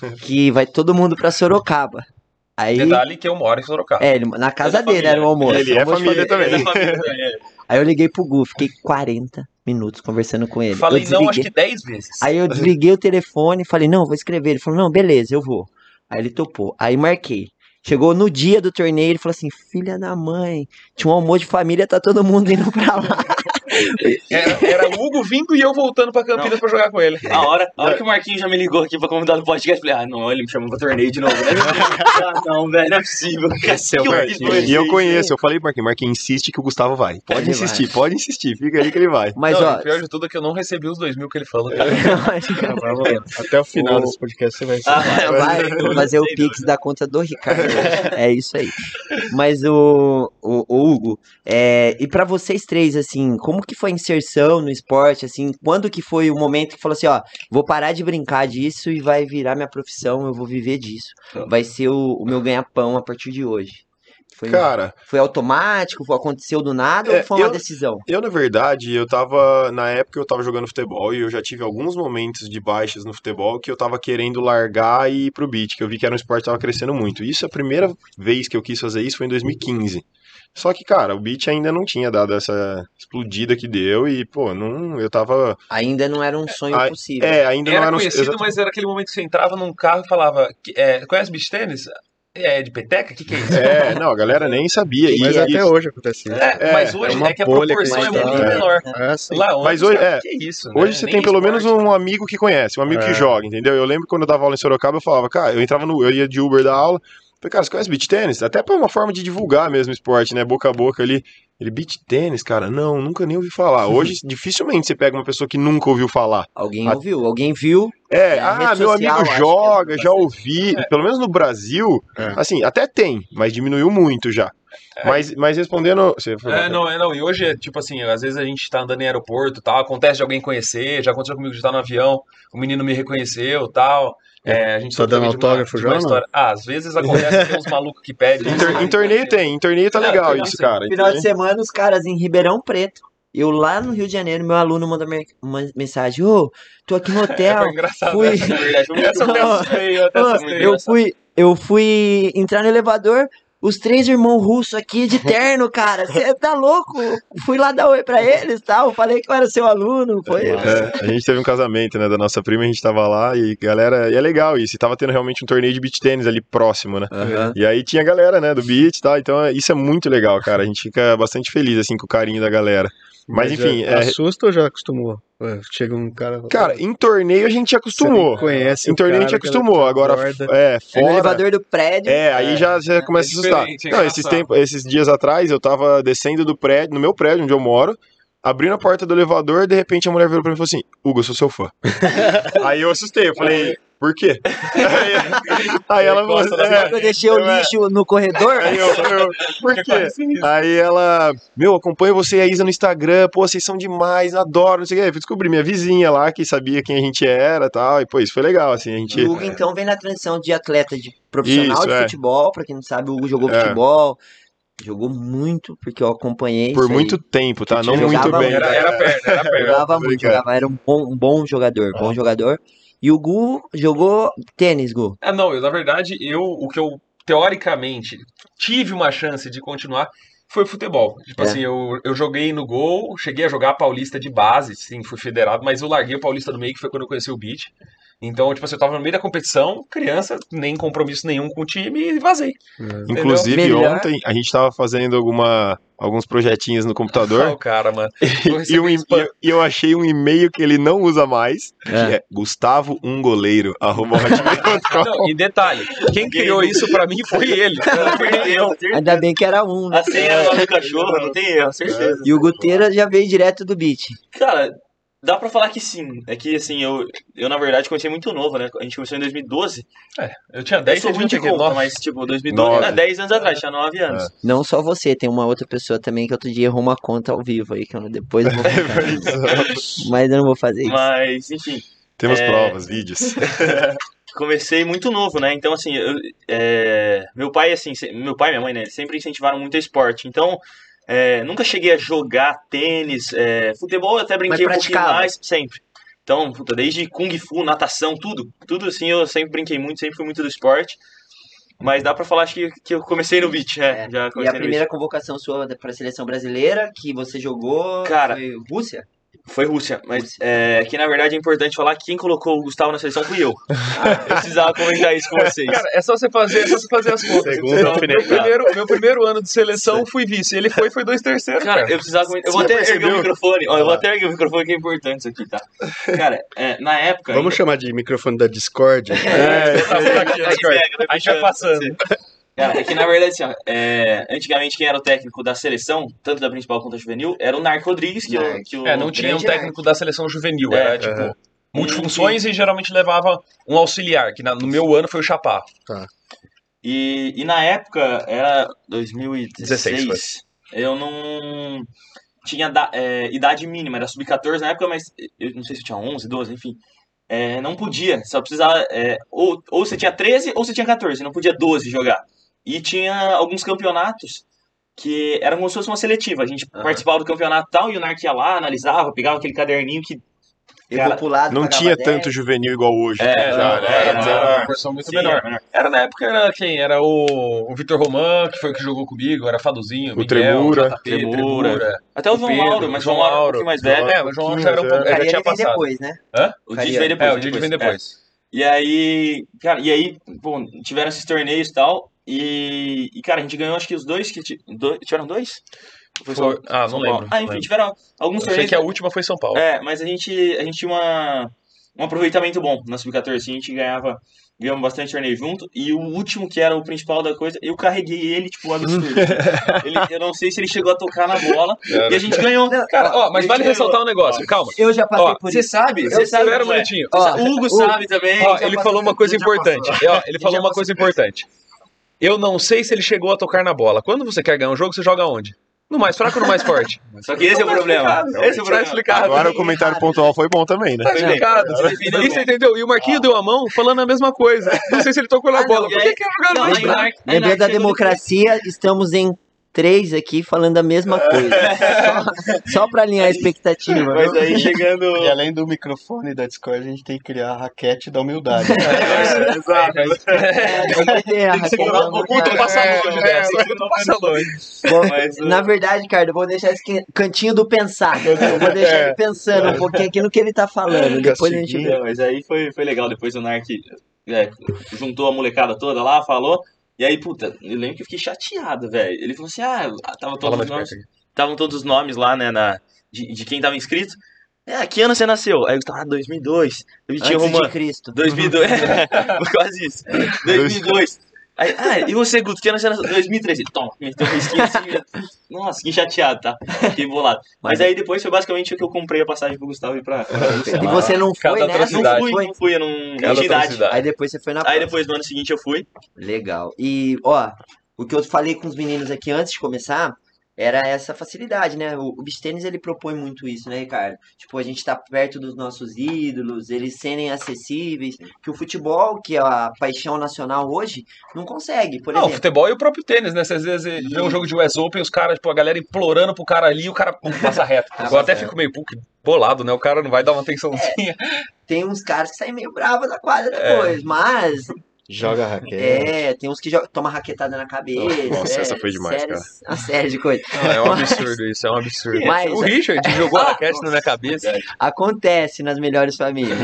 que vai todo mundo pra Sorocaba. Aí, Detalhe que eu moro em Sorocaba. é, ele- na casa É da dele era o família. almoço. Ele é almoço de família também. Ele é família também, é. Aí eu liguei pro Gu, fiquei 40 minutos conversando com ele. Falei não, acho que 10 vezes. Aí eu desliguei o telefone e falei, não, vou escrever. Ele falou, não, beleza, eu vou. Aí ele topou. Aí marquei. Chegou no dia do torneio, ele falou assim, filha da mãe, tinha um almoço de família, tá todo mundo indo pra lá. Era, era o Hugo vindo e eu voltando pra Campinas pra jogar com ele. A hora, a hora que o Marquinhos já me ligou aqui pra convidar no podcast, eu falei, ah, não, ele me chamou pra torneio de novo, né? ah, não, velho, não é possível. Esse é o Que Marquinhos. E eu conheço, eu falei, Marquinhos, Marquinhos, insiste que o Gustavo vai. Pode Ele insistir, pode insistir, fica aí que ele vai. Mas, não, ó, o pior de tudo é que eu não recebi os 2 mil que ele falou. cara. Até o final O- desse podcast você vai Ah, vai vou fazer o pix da conta do Ricardo. É isso aí. Mas o, o, o Hugo, é, e pra vocês três, assim, como que foi a inserção no esporte, assim, quando que foi o momento que falou assim, ó, vou parar de brincar disso e vai virar minha profissão, eu vou viver disso. Vai ser o, o meu ganha-pão a partir de hoje. Foi, Cara, foi automático, aconteceu do nada É, ou foi uma eu- decisão? eu na verdade, eu tava, na época eu tava jogando futebol e eu já tive alguns momentos de baixas no futebol que eu tava querendo largar e ir pro beat, que eu vi que era um esporte que tava crescendo muito. Isso, a primeira vez que eu quis fazer isso foi em 2015. Só que, cara, o beat ainda não tinha dado essa explodida que deu e, pô, não, eu tava... Ainda não era um sonho Ah, possível. É, ainda não Era era um... conhecido, mas era aquele momento que você entrava num carro e falava, é, conhece beach tênis? É de peteca? O que, que é isso? É, não, a galera nem sabia. E, Mas e- até hoje acontece isso. É, É, mas é hoje uma é, que a bolha que proporção é muito menor. É assim. Lá onde, Mas hoje- cara, é, que isso, Hoje né? você Nem tem pelo menos esporte. um amigo que conhece, um amigo que É. joga, entendeu? Eu lembro quando eu dava aula em Sorocaba, eu falava, cara, eu entrava no. Eu ia de Uber da aula. Falei, cara, você conhece beach tênis? Até pra uma forma de divulgar mesmo o esporte, né? Boca a boca ali. Ele, beach tênis, cara? Não, nunca nem ouvi falar. Hoje, dificilmente você pega uma pessoa que nunca ouviu falar. Alguém A- ouviu, alguém viu. É, É, ah, meu social, amigo joga, é já ouvi. Pelo menos no Brasil, É. assim, até tem, mas diminuiu muito já. Mas, mas respondendo. Você foi É, não, é, não. E hoje é tipo assim, às vezes a gente tá andando em aeroporto tal, acontece de alguém conhecer, já aconteceu comigo de estar no avião, o menino me reconheceu tal. É, a gente Tá dando uma- autógrafo já uma não? história. Ah, às vezes acontece, tem uns malucos que pedem. Em, tor- em torneio tem, em torneio tá Não, legal torneio isso, cara. Final de semana, os caras em Ribeirão Preto. Eu lá no Rio de Janeiro, meu aluno mandou me- uma mensagem: Ô, tô aqui no É, hotel. foi engraçado. fui- Essa, é eu Não. Ô, assustei. eu fui, eu fui entrar no elevador. Os três irmãos russos aqui de terno, cara. Você tá louco? Fui lá dar oi pra eles tal. Falei que eu era seu aluno. Foi. É, a gente teve um casamento, né, da nossa prima, a gente tava lá e galera, e é legal isso, e tava tendo realmente um torneio de beach tênis ali próximo, né? Aham. E aí tinha galera, né, do beach e tal, então é- isso é muito legal, cara, a gente fica bastante feliz, assim, com o carinho da galera. Mas, enfim, já é- Assusta ou já acostumou? Chega um cara. Cara, em torneio a gente acostumou. Você conhece Em o torneio a gente acostumou, agora, é, É no fora... elevador do prédio. É, aí já você começa a assustar. é Não, esses, tempos, esses dias atrás eu tava descendo do prédio, no meu prédio onde eu moro, abrindo a porta do elevador, de repente a mulher virou pra mim e falou assim: Hugo, eu sou seu fã. aí eu assustei, eu falei, por quê? aí, aí ela falou da é, Eu deixei o É. lixo no corredor. Aí eu, eu, por quê? Aí ela, meu, acompanho você e a Isa no Instagram, pô, vocês são demais, adoro, não sei o quê. Fui descobrir minha vizinha lá, que sabia quem a gente era e tal, e pô, isso foi legal, assim, a gente... O Hugo, então, vem na transição de atleta de profissional Isso, de é. futebol. Pra quem não sabe, o Hugo jogou É. futebol. Jogou muito, porque eu acompanhei. Por isso aí. muito tempo, tá? Não Jogava muito bem. muito. Era, era perto, era perto. Jogava muito, jogava, era um bom, um bom jogador, bom jogador. E o Gu jogou tênis, Gu. Ah, não, eu, na verdade, eu, o que eu, teoricamente, tive uma chance de continuar foi futebol. Tipo É. assim, eu, eu joguei no gol, cheguei a jogar Paulista de base, sim, fui federado, mas eu larguei o Paulista do meio, que foi quando eu conheci o beat. Então, tipo assim, eu tava no meio da competição, criança, nem compromisso nenhum com o time e vazei. Inclusive, Melhor. ontem a gente tava fazendo alguma, alguns projetinhos no computador. o cara, mano. E, um e- e eu achei um e-mail que ele não usa mais, que É. é Gustavo um goleiro, arroba. Não, e detalhe, quem criou isso pra mim foi ele. Eu. Ainda bem que era um, né? A senha é do cachorro, não tem erro, certeza. E o Guteira já veio direto do beat. Cara, dá pra falar que sim. É que, assim, eu, eu na verdade comecei muito novo, né? A gente começou em 2012. Eu tinha Eu 10 sou muito de aqui, conta, nove. mas, tipo, 2012, Nove. é 10 anos atrás, tinha 9 anos. Não só você, tem uma outra pessoa também que outro dia errou uma conta ao vivo aí, que eu depois eu vou contar. Mas eu não vou fazer isso. Mas, enfim, Temos É. provas, vídeos. comecei muito novo, né? Então, assim, eu- é, meu pai, assim, meu pai e minha mãe, né, sempre incentivaram muito a esporte. Então, é, nunca cheguei a jogar tênis, é, futebol eu até brinquei um pouquinho mais, sempre. Então, puta, desde Kung Fu, natação, tudo. Tudo assim, eu sempre brinquei muito, sempre fui muito do esporte. Mas dá pra falar, acho que, que eu comecei no beat, é. É. Já E comecei a no primeira convocação sua para a seleção brasileira que você jogou Cara, foi Rússia? Foi Rússia, mas Rússia. é, que na verdade é importante falar que quem colocou o Gustavo na seleção fui eu. eu precisava comentar isso com vocês. Cara, é só você fazer, é só você fazer as contas. Segundo Então, meu, primeiro, meu primeiro ano de seleção fui vice. Ele foi, foi dois terceiros. Cara, Cara, eu precisava comentar. Eu vou Você até erguer percebeu? o microfone. Ó, eu vou até erguer o microfone que é importante isso aqui, tá? Cara, é, na época. Vamos chamar de microfone da Discord? É, tá Aí Discord. pega, vai A gente vai passando. Cara, é que na verdade, assim, ó, é, antigamente quem era o técnico da seleção, tanto da principal quanto da juvenil, era o Narco Rodrigues, que, o, Narco. que o É, não tinha um técnico da seleção juvenil. É, Era, tipo, multifunções e geralmente levava um auxiliar, que na- no meu ano foi o Chapá. E, e na época, era 2016, 16 eu não tinha da- é, idade mínima, era sub-14 na época, mas eu não sei se eu tinha 11, 12, enfim. É, não podia, só precisava. é, ou, ou você tinha 13 ou você tinha 14, não podia 12 jogar. E tinha alguns campeonatos que eram como se fosse uma seletiva. A gente Aham. participava do campeonato e tal, e o Narc ia lá, analisava, pegava aquele caderninho que. Cara, vou pro lado, Não tinha 10. tanto juvenil igual hoje. É, É, já, né? era, era era- uma proporção muito Sim, menor. era menor. Era na época, era quem? Era o, o Vitor Roman, que foi o que jogou comigo, era Faduzinho, O Miguel, Tremura. JP, Tremura. Tremura. Até o O João Pedro, Mauro, mas o João Mauro é um Mauro. mais velho. É, o João já era um pouco, O já tinha vem passado. depois, né? Hã? O. Didi veio depois. É, o Didi vem É. depois. E aí, cara, e aí, pô, tiveram esses torneios e tal. E, e, cara, a gente ganhou acho que os dois que. dois- tiveram dois? Foi Foi- só- ah, não São lembro, Paulo. Ah, enfim, lembro. tiveram alguns Eu sei torneios. que a última foi São Paulo. É, mas a gente, a gente tinha uma, um aproveitamento bom na Sub-14. assim, A gente ganhava. Ganhamos bastante torneio junto. E o último, que era o principal da coisa, eu carreguei ele, tipo, um absurdo. ele, eu não sei se ele chegou a tocar na bola. E a gente ganhou. Cara, ó, mas vale gente ressaltar ganhou. um negócio, calma. Eu já passei Ó, por Você isso. sabe? Eu Você sabe. Espera um minutinho. Ó, O Hugo sabe também. Ó, ele falou uma coisa importante. Ó, ele falou uma coisa importante. Eu não sei se ele chegou a tocar na bola. Quando você quer ganhar um jogo, você joga onde? No mais fraco ou no mais forte? Só que esse é o problema. Esse é o Tá problema. explicado. Agora o comentário pontual foi bom também, né? Tá explicado. E você entendeu? E o Marquinho deu a mão falando a mesma coisa. Não sei se ele tocou na Ah, não, bola. e Por que quer jogar no Não, mais fraco? Lembrando da democracia, estamos em três aqui falando a mesma coisa. só, só pra alinhar a expectativa. Mas aí chegando. E além do microfone da Discord, a gente tem que criar a raquete da humildade. Exato. É, tem que ter a Raquel da O Guto Humildade. passa É, longe é, dessa. passa longe. Na verdade, Ricardo, eu vou deixar esse can- cantinho do pensar. Eu vou deixar ele pensando um pouquinho aqui no que ele tá falando. Depois a gente vê. Não, mas aí foi, foi legal. Depois o Narc é, juntou a molecada toda lá, falou. E aí, puta, eu lembro que eu fiquei chateado, velho. Ele falou assim: ah, tava Fala todos os nomes. Estavam todos os nomes lá, né, na, de, de quem tava inscrito. É, que ano você nasceu? Aí eu tava, ah, 2002. Eu tinha Antes uma. de Cristo. 2002. Quase isso. 2002. Aí, ah, e você, Guto, que ano você nasceu? 2013. Toma, meteu um risquinho assim. Nossa, que chateado, tá? Fiquei bolado. Mas aí depois foi basicamente o que eu comprei a passagem pro Gustavo ir pra. pra E você não foi, né? Não fui, Foi. não fui, eu não. Cada Não tinha idade. atrocidade. Aí depois você foi na Aí próxima. depois no ano seguinte eu fui. Legal. E, ó, o que eu falei com os meninos aqui antes de começar era essa facilidade, né? O, o beach tênis, ele propõe muito isso, né, Ricardo? Tipo, a gente tá perto dos nossos ídolos, eles serem acessíveis, que o futebol, que é a paixão nacional hoje, não consegue, por Não, o exemplo. futebol e o próprio tênis, né? Às vezes vê um jogo de US Open, os caras, tipo, a galera implorando pro cara ali e o cara pum, passa reto. Ah, eu até passa fico meio bolado, né? O cara não vai dar uma atençãozinha. Tem uns caras que saem meio bravos da quadra depois, mas Joga raquete. É, tem uns que jogam, toma raquetada na cabeça. Nossa, é, essa foi demais, séries, A série de coisa. Não, é um absurdo isso, é um absurdo. Mas- o Richard jogou raquete na minha cabeça. Acontece nas melhores famílias.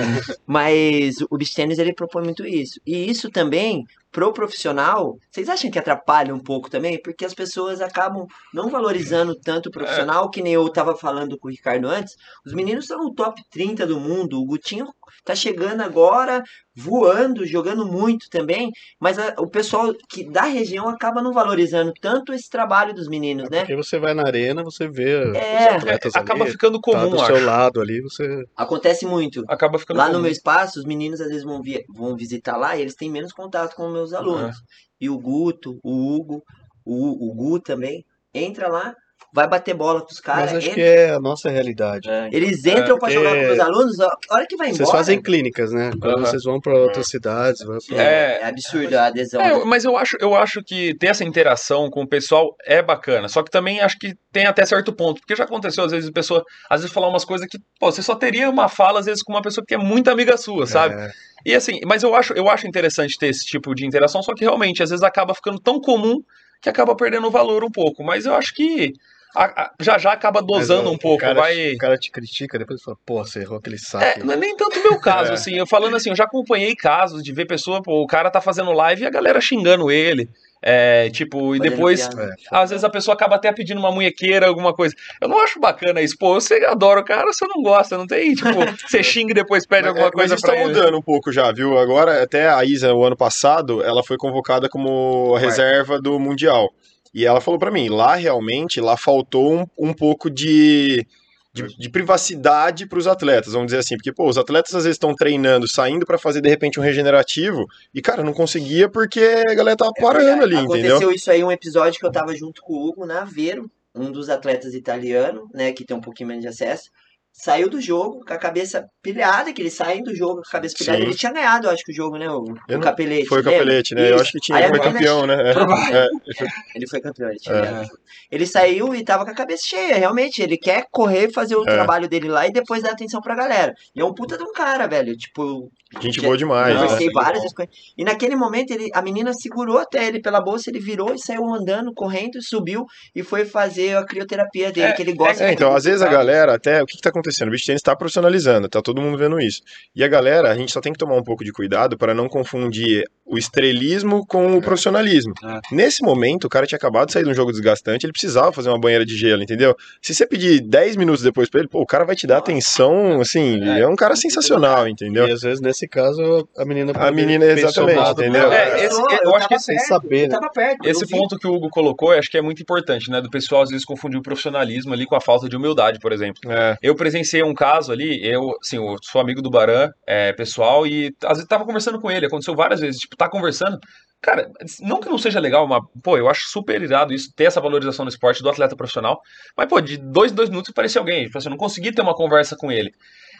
Mas o beach tennis ele propõe muito isso. E isso também, pro profissional, vocês acham que atrapalha um pouco também? Porque as pessoas acabam não valorizando tanto o profissional, que nem eu tava falando com o Ricardo antes. Os meninos estão no top 30 do mundo. O Gutinho tá chegando agora, voando, jogando muito também. Mas a- o pessoal que da região acaba não valorizando tanto esse trabalho dos meninos, né? Porque você vai na arena, você vê É. os atletas Acaba ali, ficando tá comum, do acho. seu lado ali, você... Acontece muito. Acaba ficando Lá comum. no meu espaço, os meninos às vezes vão, vi- vão visitar lá e eles têm menos contato com os meus alunos. E o Guto, o Hugo, o, o Gu também, entra lá, vai bater bola com os caras. Mas acho entra- que é a nossa realidade. É, Eles entram pra jogar com porque os meus alunos, a hora que vai embora. Vocês fazem clínicas, né? Quando Aham. vocês vão pra outras cidades, pra... É, é absurdo a adesão. É, mas eu acho, eu acho que ter essa interação com o pessoal é bacana. Só que também acho que tem até certo ponto. Porque já aconteceu, às vezes, a pessoa, às vezes, falar umas coisas que, pô, você só teria uma fala, às vezes, com uma pessoa que é muito amiga sua, sabe? É, E assim, mas eu acho, eu acho interessante ter esse tipo de interação, só que realmente, às vezes, acaba ficando tão comum que acaba perdendo o valor um pouco. Mas eu acho que a- a- já já acaba dosando o- um pouco. O cara, vai. o cara te critica, depois fala, pô, você errou aquele saque. É, não é nem tanto o meu caso, É. assim. Eu falando assim, eu já acompanhei casos de ver pessoa, pô, o cara tá fazendo live e a galera xingando ele. É, tipo, e depois. É, Às vezes a pessoa acaba até pedindo uma munhequeira, alguma coisa. Eu não acho bacana isso. Pô, você adora o cara, você não gosta, não tem? Tipo, você xinga e depois pede alguma Mas- coisa mas isso pra tá ele. mudando um pouco já, viu? Agora, até a Isa, o ano passado, ela foi convocada como reserva do Mundial. E ela falou pra mim, lá realmente, lá faltou um, um pouco de, de, de privacidade pros atletas, vamos dizer assim. Porque, pô, os atletas às vezes estão treinando, saindo pra fazer, de repente, um regenerativo. E, cara, não conseguia porque a galera tava parando ali, Aconteceu entendeu? isso aí, um episódio que eu tava junto com o Hugo na Aveiro, um dos atletas italianos, né, que tem um pouquinho menos de acesso. Saiu do jogo com a cabeça pilhada, que eles saem do jogo com a cabeça pilhada. Sim. Ele tinha ganhado, eu acho que o jogo, né? O, Eu o capelete. Foi o capelete, né? Eu Isso. acho que tinha, Aí ele foi campeão, né? É, é. Ele foi campeão, ele tinha É. Ele saiu e tava com a cabeça cheia, realmente. Ele quer correr fazer o É. trabalho dele lá e depois dar atenção pra galera. E é um puta de um cara, velho. Tipo, Gente boa demais, eu né? várias ele. E naquele momento ele, a menina segurou até ele pela bolsa, ele virou e saiu andando, correndo, subiu e foi fazer a crioterapia dele, É, que ele gosta. É, então, às vezes a galera, até, o que, que tá acontecendo? O beach tennis tá profissionalizando, tá todo mundo vendo isso. E a galera, a gente só tem que tomar um pouco de cuidado para não confundir o estrelismo com o profissionalismo. É. Nesse momento, o cara tinha acabado de sair de um jogo desgastante, ele precisava fazer uma banheira de gelo, entendeu? Se você pedir 10 minutos depois pra ele, pô, o cara vai te dar atenção, assim, é, um cara sensacional, entendeu? E às vezes, nesse caso, a menina... A menina, exatamente, entendeu? É, esse- eu acho que esse- Sem saber, Eu né? perto. eu Esse vi. ponto que o Hugo colocou, eu acho que é muito importante, né? Do pessoal às vezes confundir o profissionalismo ali com a falta de humildade, por exemplo. É, Eu presenciei um caso ali, eu, assim, eu sou amigo do Baran, é, pessoal, e às vezes tava conversando com ele, aconteceu várias vezes, tipo, tá conversando. Cara, não que não seja legal, mas, pô, eu acho super irado isso, ter essa valorização no esporte do atleta profissional. Mas, pô, de dois em dois minutos parecia alguém. Tipo assim, eu não consegui ter uma conversa com ele.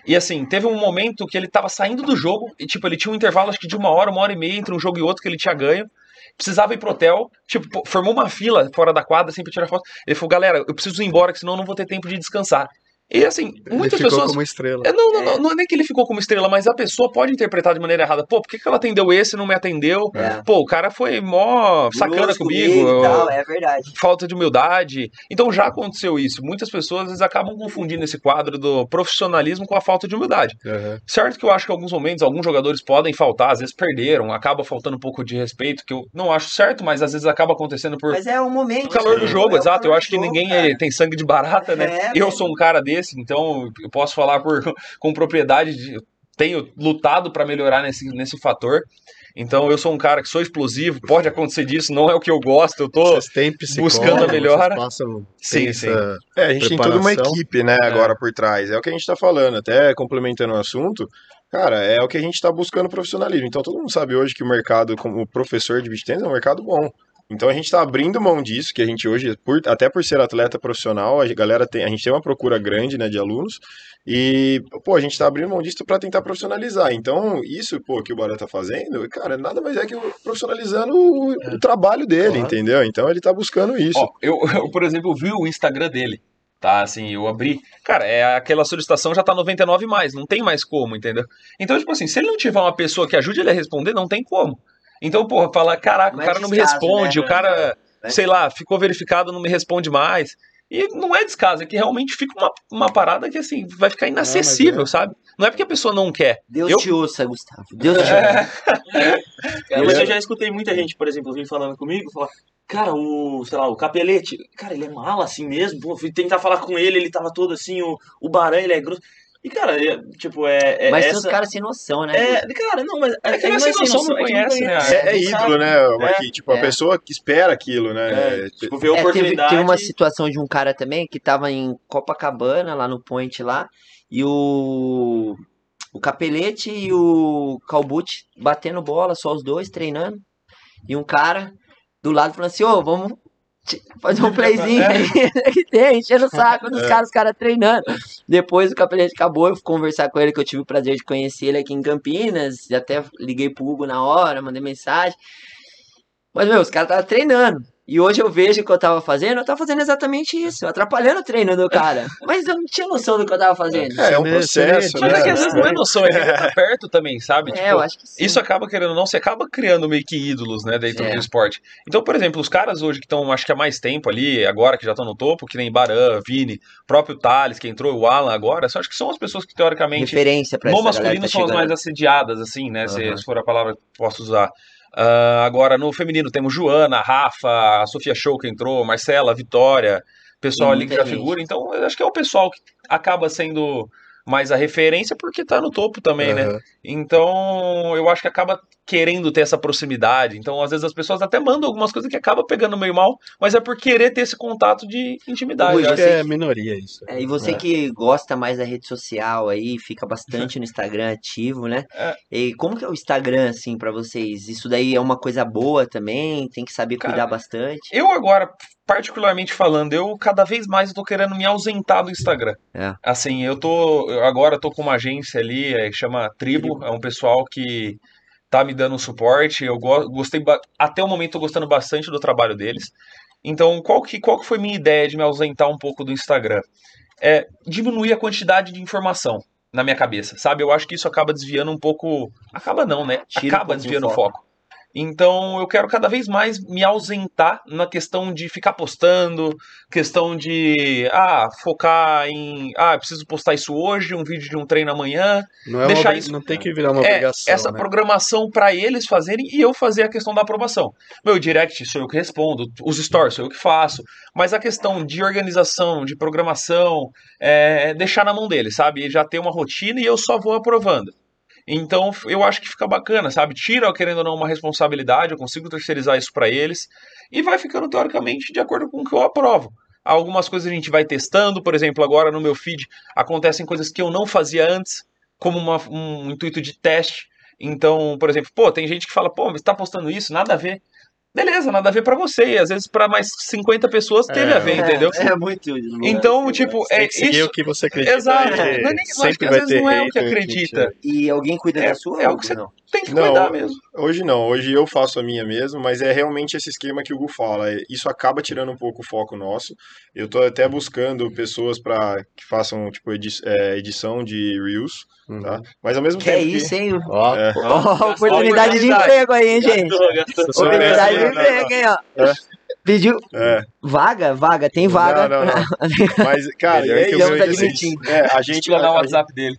E assim, teve um momento que ele tava saindo do jogo, e tipo, ele tinha um intervalo acho que de uma hora, uma hora e meia entre um jogo e outro que ele tinha ganho. Precisava ir pro hotel, tipo, formou uma fila fora da quadra, sempre tirar foto. Ele falou, galera, eu preciso ir embora, que senão eu não vou ter tempo de descansar. E assim, Ele muitas ficou pessoas. como estrela. É, não, não, não, não é nem que ele ficou como estrela, mas a pessoa pode interpretar de maneira errada. Pô, por que, que ela atendeu esse e não me atendeu? É. Pô, o cara foi mó sacana Guloso comigo. e tal, é verdade. Falta de humildade. Então já aconteceu isso. Muitas pessoas às vezes, acabam confundindo esse quadro do profissionalismo com a falta de humildade. Aham. Certo que eu acho que em alguns momentos alguns jogadores podem faltar, às vezes perderam, acaba faltando um pouco de respeito, que eu não acho certo, mas às vezes acaba acontecendo por Mas é o momento. o calor do né? jogo, É exato. Eu acho que jogo, ninguém é- tem sangue de barata, né? É, eu sou um cara desse, então eu posso falar por, com propriedade. De, tenho lutado para melhorar nesse, nesse fator. Então eu sou um cara que sou explosivo, pode acontecer disso, não é o que eu gosto, eu tô. Vocês têm psicólogo, buscando a melhora. vocês passam Sim, sim. É, a gente tem toda uma Preparação. equipe, né, agora por trás. É o que a gente tá falando, até complementando o assunto. Cara, é o que a gente tá buscando profissionalismo. Então todo mundo sabe hoje que o mercado, como professor de beach tennis, é um mercado bom. Então a gente tá abrindo mão disso, que a gente hoje, por- até por ser atleta profissional, a galera tem, a gente tem uma procura grande, né, de alunos. E, pô, a gente tá abrindo mão disso pra tentar profissionalizar. Então, isso, pô, que o Bara tá fazendo, cara, nada mais é que profissionalizando o, o trabalho dele, Claro. entendeu? Então ele tá buscando isso. Ó, eu, eu, por exemplo, vi o Instagram dele. Tá, assim, eu abri. Cara, é aquela solicitação já tá 99 mais, não tem mais como, entendeu? Então, tipo assim, se ele não tiver uma pessoa que ajude ele a responder, não tem como. Então, porra, fala, caraca, Não o é cara não me descaso, responde, né? o cara, É. sei lá, ficou verificado, não me responde mais. E não é descaso, é que realmente fica uma, uma parada que, assim, vai ficar inacessível, é. sabe? Não é porque a pessoa não quer. Deus Eu- te ouça, Gustavo. Deus te ouça. Cara, mas eu já escutei muita gente, por exemplo, vir falando comigo, falar, cara, o, sei lá, o Capelete, cara, ele é mala assim mesmo, pô, fui tentar falar com ele, ele tava todo assim, o, o Baran, ele é grosso. E, cara, é, tipo, é, é Mas tem essa... uns caras sem noção, né? É, cara, não, mas... É que não é sem noção, não é que conhece, né? É, é ídolo, né, Marquinhos? Tipo, a É. pessoa que espera aquilo, né? É, É, tipo, ver a É, teve, oportunidade... teve uma situação de um cara também que tava em Copacabana, lá no Point lá, e o, o Capelete e o Calbute batendo bola, só os dois treinando, e um cara do lado falando assim, ô, vamos te- fazer um playzinho aí, que tem, enchendo o saco dos caras, os caras treinando. Depois o Capelete acabou, eu fui conversar com ele, que eu tive o prazer de conhecer ele aqui em Campinas, até liguei pro Hugo na hora, mandei mensagem. Mas, meu, os caras estavam treinando. E hoje eu vejo o que eu tava fazendo, eu tava fazendo exatamente isso, atrapalhando o treino do cara. Mas eu não tinha noção do que eu tava fazendo. é, é um processo, Mas né? é que às vezes não é noção, é que tá perto também, sabe? É, Tipo, eu acho que sim. Isso acaba querendo ou não, você acaba criando meio que ídolos, né, dentro É. do esporte. Então, por exemplo, os caras hoje que estão, acho que há mais tempo ali, agora que já estão no topo, que nem Baran, Vini, próprio Thales, que entrou, o Alan agora, só acho que são as pessoas que teoricamente Referência pra no masculino tá são as mais assediadas, assim, né? Se, Aham. se for a palavra que posso usar. Ah, agora, no feminino, temos Joana, Rafa, a Sofia Show que entrou, Marcela, Vitória, pessoal ali que já gente. figura. Então, eu acho que é o pessoal que acaba sendo mais a referência porque tá no topo também, né? Aham. Então, eu acho que acaba querendo ter essa proximidade. Então, às vezes as pessoas até mandam algumas coisas que acaba pegando meio mal, mas é por querer ter esse contato de intimidade. Acho acho. que é minoria isso. É, e você que gosta mais da rede social aí, fica bastante no Instagram ativo, né? É. E como que é o Instagram, assim, pra vocês? Isso daí é uma coisa boa também? Tem que saber Cara, cuidar bastante? Eu agora, particularmente falando, eu cada vez mais eu tô querendo me ausentar do Instagram. É. Assim, eu tô eu agora tô com uma agência ali, é, que chama Tribo, é um pessoal que tá me dando um suporte. Eu go- gostei até o momento tô gostando bastante do trabalho deles. Então, qual que qual que foi minha ideia de me ausentar um pouco do Instagram? É diminuir a quantidade de informação na minha cabeça, sabe? Eu acho que isso acaba desviando um pouco, acaba não, né? Tira um acaba pouquinho desviando o o foco. Então eu quero cada vez mais me ausentar na questão de ficar postando, questão de ah, focar em ah, preciso postar isso hoje, um vídeo de um treino amanhã. Não, é uma Deixar obri- isso- não tem que virar uma É, obrigação. essa né? programação para eles fazerem e eu fazer a questão da aprovação. Meu direct sou eu que respondo, os stories sou eu que faço, mas a questão de organização, de programação, é deixar na mão deles, sabe? Já ter uma rotina e eu só vou aprovando. Então eu acho que fica bacana, sabe? Tira, querendo ou não, uma responsabilidade, eu consigo terceirizar isso para eles e vai ficando teoricamente de acordo com o que eu aprovo. Algumas coisas a gente vai testando, por exemplo, agora no meu feed acontecem coisas que eu não fazia antes, como uma- um intuito de teste. Então, por exemplo, pô, tem gente que fala, pô, mas tá postando isso, nada a ver. Beleza, nada a ver pra você. E às vezes pra mais 50 pessoas teve É. a ver, entendeu? É, é muito. Então, tipo, é Tem que seguir isso. o que você acredita. Exato. e Não é nem- eu acho sempre que às vai vezes ter não é o que acredita. gente. E alguém cuida É- da sua? é o que você- não? Tem que Não, cuidar mesmo. Hoje não, hoje eu faço a minha mesmo, mas é realmente esse esquema que o Gu fala. é- Isso acaba tirando um pouco o foco nosso. Eu tô até buscando pessoas para que façam tipo edi- é, edição de reels, tá? Mas ao mesmo Que é tempo isso, hein? Ó, É. Ó, oportunidade de oportunidade. emprego aí, hein, gente? Gastou, gastou. Oportunidade de né? emprego, hein, ó. Pediu É. vaga? Vaga, tem vaga. Não, não, Mas, cara, é que isso. eu admitindo. é, a gente, eu dar o WhatsApp dele.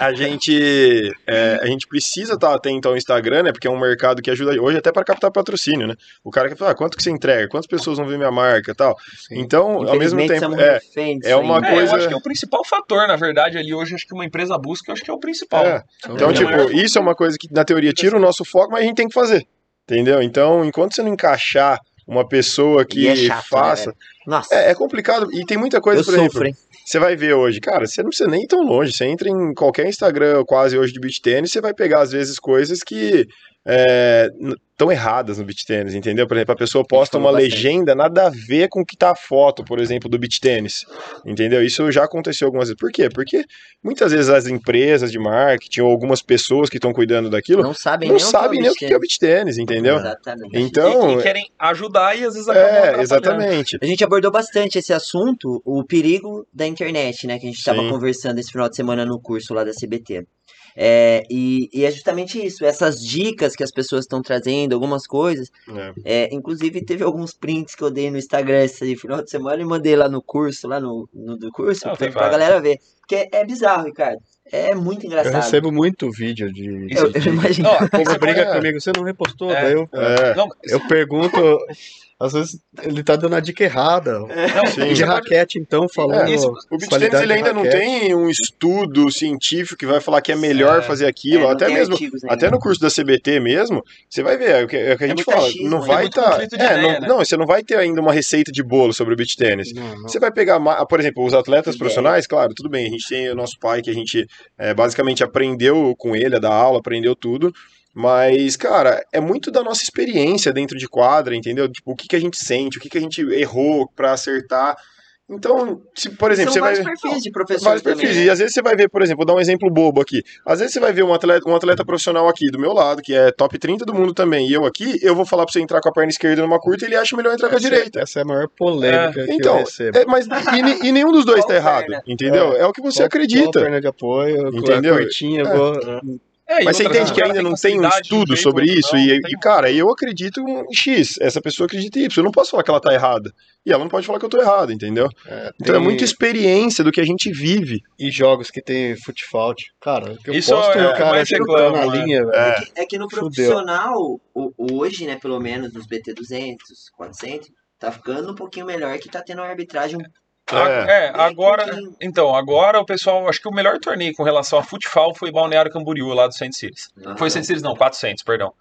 a gente, é, a gente precisa estar atento ao Instagram, né? Porque é um mercado que ajuda hoje até para captar patrocínio, né? O cara quer falar, ah, quanto que você entrega? Quantas pessoas vão ver minha marca e tal? Então, ao mesmo tempo, é, é uma? É, eu coisa- acho que é o principal fator, na verdade, ali hoje, acho que uma empresa busca, eu acho que é o principal. É. Então, É, tipo, maior- isso é uma coisa que na teoria tira o nosso foco, mas a gente tem que fazer. Entendeu? Então, enquanto você não encaixar uma pessoa que E é chato, né, faça. velho? Nossa, é, é complicado. E tem muita coisa, eu por exemplo, sofro, hein? você vai ver hoje, cara, você não precisa nem ir tão longe. Você entra em qualquer Instagram quase hoje de beach tênis, você vai pegar, às vezes, coisas que estão erradas no beach tênis, entendeu? Por exemplo, a pessoa posta uma legenda nada a ver com o que tá a foto, por exemplo, do beach tênis. Entendeu? Isso já aconteceu algumas vezes. Por quê? Porque muitas vezes as empresas de marketing ou algumas pessoas que estão cuidando daquilo Não sabem não nem sabem nem o que é o beach tênis, entendeu? Exatamente. Então, E, e querem ajudar e às vezes acabam é, exatamente. A gente abordou bastante esse assunto, o perigo da internet, né? Que a gente estava conversando esse final de semana no curso lá da CBT. É, e, e é justamente isso, essas dicas que as pessoas estão trazendo, algumas coisas. É. É, inclusive, teve alguns prints que eu dei no Instagram esse final de semana e mandei lá no curso, lá no, no do curso, Não, pra, pra galera ver. Porque é bizarro, Ricardo. É muito Eu engraçado. recebo muito vídeo de. Eu, eu imagino. O povo você briga pode- comigo, você não repostou, É. daí eu, É. Não, eu pergunto. Às vezes ele tá dando a dica errada. não, Sim. De raquete, então, falando. É, isso, o beach qualidade tennis ele ainda não tem um estudo científico que vai falar que é melhor É. fazer É, aquilo, não até mesmo até no curso da CBT mesmo, você vai ver, é o que, é o que a É gente fala, achismo, não vai É é, ideia, não, né? não, você não vai ter ainda uma receita de bolo sobre o beach tênis. Não, não. Você vai pegar, por exemplo, os atletas profissionais, claro, tudo bem, a gente tem o nosso pai que a gente é, basicamente aprendeu com ele a dar aula, aprendeu tudo, mas, cara, é muito da nossa experiência dentro de quadra, entendeu? Tipo, o que, que a gente sente, o que, que a gente errou pra acertar. Então, se, por exemplo, São você vai vários perfis de professores vários também, perfis. né? E às vezes você vai ver, por exemplo, vou dar um exemplo bobo aqui. Às vezes você vai ver um atleta, um atleta profissional aqui do meu lado, que é top 30 do mundo também, e eu aqui, eu vou falar pra você entrar com a perna esquerda numa curta e ele acha melhor entrar com a Essa- direita. Essa é a maior polêmica que eu Então, recebo. é, mas e, e nenhum dos dois Qual tá errado, perna? entendeu? É, o que você Qual- acredita. qual perna de apoio, Entendeu? a curtinha, eu vou. É, Mas você entende se que ainda não tem um estudo sobre isso? não, E, não e, cara, eu acredito em X, essa pessoa acredita em Y. Eu não posso falar que ela tá errada. E ela não pode falar que eu tô errado, entendeu? É, Então é tem- muita experiência do que a gente vive. E jogos que tem futebol. Cara, que eu Isso posto é cara mais chutando reclamo, na né? linha, velho. É. É que no Fudeu. profissional, o- hoje, né, pelo menos nos BT200, 400, tá ficando um pouquinho melhor que tá tendo uma arbitragem É. É, agora. Então, agora o pessoal. Acho que o melhor torneio com relação a futsal foi Balneário Camboriú, lá do Saint Cities. Foi Saint Cities, não, 400, perdão.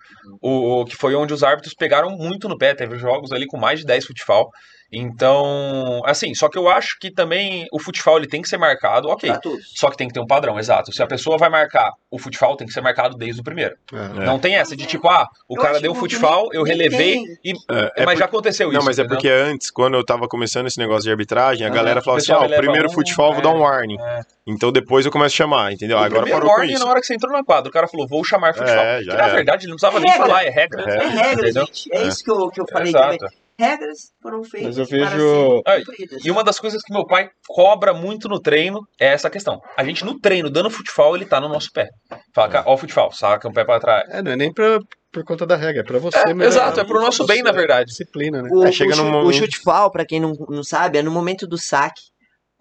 O, o que foi onde os árbitros pegaram muito no pé. Teve jogos ali com mais de 10 futsal. Então, assim, só que eu acho que também o futsal ele tem que ser marcado, ok. Só que tem que ter um padrão, exato. Se a pessoa vai marcar o futsal, tem que ser marcado desde o primeiro. É. Não tem essa de tipo, ah, o Eu cara deu que futsal, eu relevei, e, É, mas por- já aconteceu isso. Não, mas é entendeu? porque antes, quando eu tava começando esse negócio de arbitragem, a Ah, galera o falava assim: ó, o releva primeiro um, futebol vou é, dar um warning. É. Então depois eu começo a chamar, entendeu? O Agora primeiro parou com warning é isso. na hora que você entrou na quadra. O cara falou, vou chamar futsal. É, já que na era. verdade ele não precisava É nem regra. falar, é regra. É. É regra, Entendeu? gente. É, isso que eu, que eu falei Exato. Regras foram feitas Mas eu vejo- Ah. E uma das coisas que meu pai cobra muito no treino é essa questão. A gente no treino, dando futsal, ele tá no nosso pé. Fala, cara, ó o futsal, saca um pé pra trás. É, não é nem pra, por conta da regra, é pra você É, melhorar. exato, é pro nosso bem, na verdade. Disciplina, né? O, É, chega o, chu- momento- o chute foul, pra quem não, não sabe, é no momento do saque,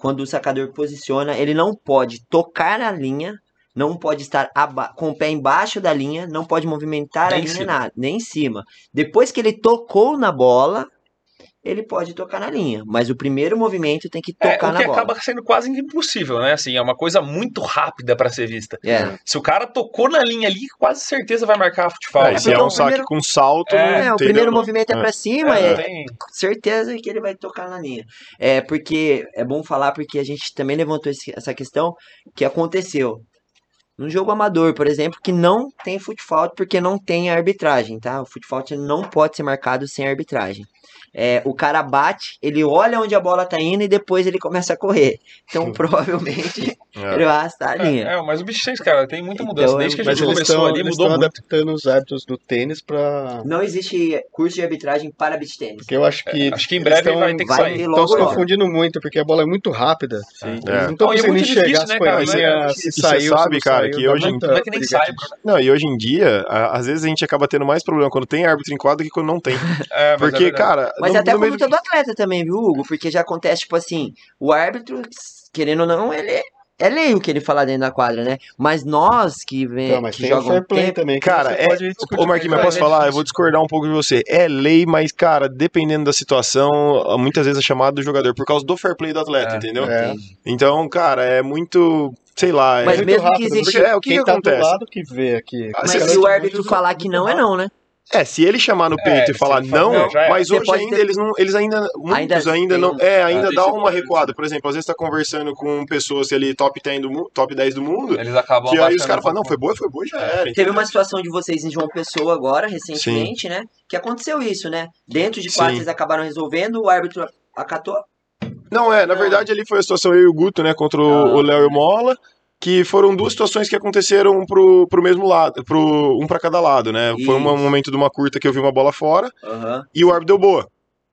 quando o sacador posiciona, ele não pode tocar na linha, não pode estar com o pé embaixo da linha, não pode movimentar Nem a linha nada, nem em cima. Depois que ele tocou na bola, ele pode tocar na linha, mas o primeiro movimento tem que É, tocar o na que bola. acaba sendo quase impossível, né? Assim, é uma coisa muito rápida pra ser vista. É. Se o cara tocou na linha ali, quase certeza vai marcar futsal. É, e se é então, um saque primeiro- com salto, É, não- É, o primeiro Não- movimento é é. pra cima, É, é, tem- certeza que ele vai tocar na linha. É porque é bom falar porque a gente também levantou esse- essa questão que aconteceu. Num jogo amador, por exemplo, que não tem futebol porque não tem arbitragem, tá? O futebol não pode ser marcado sem arbitragem. É, o cara bate, ele olha onde a bola tá indo e depois ele começa a correr. Então, provavelmente, É. ele vai arrastar a linha. É, é, mas o bicho tem, cara, tem muita Então, mudança. Desde que a gente começou estão ali, eles mudou estão muito. adaptando os hábitos do tênis pra. Não existe curso de arbitragem para beach tênis. Porque eu acho que. É, acho que em breve tão- vai ter que vai sair. Estão se confundindo muito, porque a bola é muito rápida. É. Eles não estão é conseguindo enxergar né, cara? coisinhas, Não é- se e você saiu, se sabe, não cara, saiu, que hoje Não é e hoje em dia, às vezes a gente acaba tendo mais problema quando tem árbitro em quadra do que quando não tem. É, é Porque, cara. Mas no- até no a meio conduta do atleta também, viu, Hugo? Porque já acontece, tipo assim, o árbitro, querendo ou não, ele é lei o que ele fala dentro da quadra, né? Mas nós que vem, Então, mas que tem o jogam fair play tempo, também. que Cara, é- Ô, Marquinhos, mas com posso ele. falar? Eu vou discordar um pouco de você. É lei, mas, cara, dependendo da situação, muitas vezes é chamado do jogador por causa do fair play do atleta, É. entendeu? É. Então, cara, é muito. Sei lá. Mas é, mesmo que rápido, existe- porque É, o que quem que tá acontece? do lado que vê aqui. Ah, Mas se o árbitro falar que não, é não, né? É, se ele chamar no peito É, e falar não, não, é. mas hoje ainda ter- eles não. Eles ainda. Muitos Ainda ainda, não. É, ainda tem dá esse uma recuada. Por exemplo, às vezes tá conversando com pessoas ali top 10 do, top 10 do mundo. Eles acabam Que aí os caras falam, não, foi boa, foi boa, já era. Teve uma situação de vocês em João Pessoa agora, recentemente, né? Que aconteceu isso, né? Dentro de Sim. eles acabaram resolvendo, o árbitro acatou. Não, é, na Não. verdade ali foi a situação eu e o Guto, né, contra o Ah. o Léo e o Mola, que foram duas situações que aconteceram pro, pro mesmo lado, pro, um pra cada lado, né? Foi um Isso. momento de uma curta que eu vi uma bola fora Aham. e o árbitro deu boa.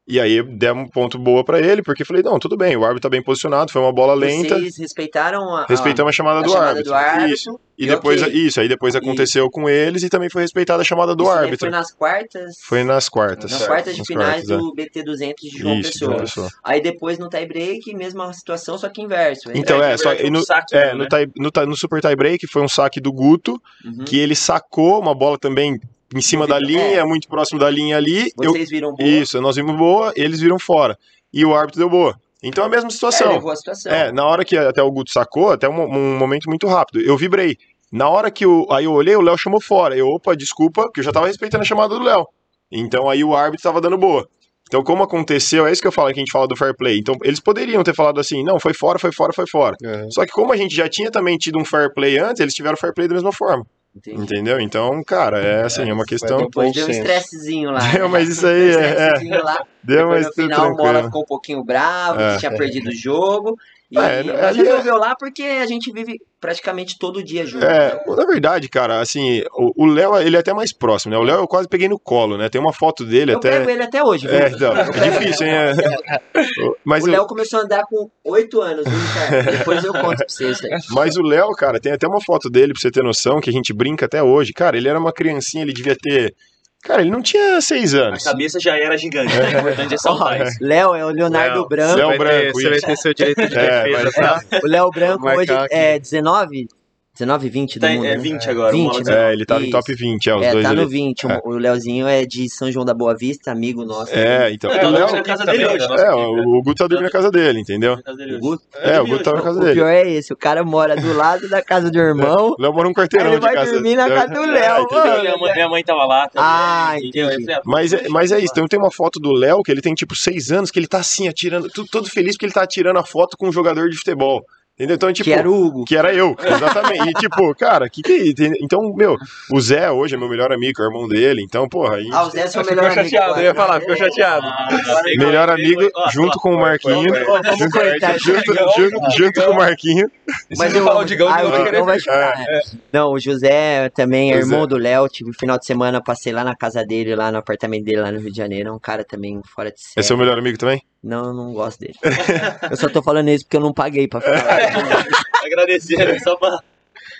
E aí demos um ponto boa pra ele, porque falei, não, tudo bem, o árbitro tá bem posicionado, foi uma bola lenta. Vocês respeitaram a, Respeitamos a chamada, a do, chamada árbitro. do árbitro. Isso. E e depois, ok. isso, aí depois aconteceu com eles e também foi respeitada a chamada do Isso árbitro. Foi nas quartas. Foi nas quartas. nas quartas de Nas finais quartas, é. do BT 200 de João Isso, Pessoa. Pessoa. Aí depois no tie break, mesma situação, só que inverso. Então, é, É, só, e no, um saque, é, né? no, tie- no, no super tie break foi um saque do Guto, Uhum. que ele sacou uma bola também em cima da linha, muito próximo da linha ali. Eu, Vocês viram boa. isso, nós vimos boa, eles viram fora. E o árbitro deu boa. Então é a mesma É, situação. levou a situação. É, na hora que até o Guto sacou, até um, um momento muito rápido, eu vibrei. Na hora que eu, aí eu olhei, o Léo chamou fora. Eu, opa, desculpa, porque eu já tava respeitando a chamada do Léo. Então aí o árbitro tava dando boa. Então, como aconteceu, é isso que eu falo que a gente fala do fair play. Então, eles poderiam ter falado assim, não, foi fora, foi fora, foi fora. É. Só que como a gente já tinha também tido um fair play antes, eles tiveram fair play da mesma forma. Entendi. Entendeu? Então, cara, é assim, é uma questão. Depois deu um senso. estressezinho lá. Deu, né? mas isso aí Deu um é- é. lá. Deu, Depois, mas no final, o Mola tranquilo. ficou um pouquinho bravo, É. que tinha perdido o jogo. E É, ali é- resolveu lá porque a gente vive praticamente todo dia junto. É, na verdade, cara, assim, o Léo, ele é até mais próximo, né? O Léo eu quase peguei no colo, né? Tem uma foto dele Eu até. pego ele até hoje, viu? É, então, é difícil, hein? É. Mas o Léo começou a andar com 8 anos, viu, cara? Depois eu conto pra vocês. Né? mas o Léo, cara, tem até uma foto dele, pra você ter noção, que a gente brinca até hoje. Cara, ele era uma criancinha, ele devia ter. Cara, ele não tinha seis A anos. cabeça já era gigante, né? O importante é saltar isso. Léo é o Leonardo Léo, Branco. Léo ter- Branco, Você vai ter seu direito de É, defesa, vai- tá? O Léo Branco hoje marcar aqui. é 19? 19, 20 do Tá, mundo, é né? 20 agora. 20, o Mola né? É, ele em Isso. top 20, é, os É, dois tá no ali. 20. É. O Leozinho é de São João da Boa Vista, amigo nosso. É, então. É, o tá Léo. na casa dele hoje. É, o, o Guto tá dormindo na casa dele, entendeu? O Guto. É, o Guto tá na casa O dele. pior é esse, o cara mora do lado da casa do irmão. O Léo mora um quarteirão ele de vai casa. dormir na casa do Léo, entendeu? mano. Minha mãe, tava lá também. Ah, entendeu? entendi. Ah, Mas é, mas é isso, então tem uma foto do Léo que ele tem tipo seis anos, que ele tá assim, atirando, todo feliz porque ele tá atirando a foto com um jogador de futebol. Entendeu? Então, tipo. Que era o Hugo. que era eu, exatamente. E tipo, cara, que que é isso? Então, meu, o Zé hoje é meu melhor amigo, é o irmão dele, então, porra, aí. Ah, o Zé é seu Ficou melhor amigo. chateado, eu ia agora. falar, ficou chateado. ah, agora é Melhor é amigo junto ó, com o Marquinho. Junto, com o Marquinho. Mas eu falar o Digão, ah, Digão o vai chorar. Não, o José também é irmão do Léo. Tive final de semana, passei lá na casa dele, lá no apartamento dele, lá no Rio de Janeiro. É um cara também fora de série. É seu melhor amigo também? Não, eu não gosto dele. eu só tô falando isso porque eu não paguei pra ficar lá. Agradecendo só pra.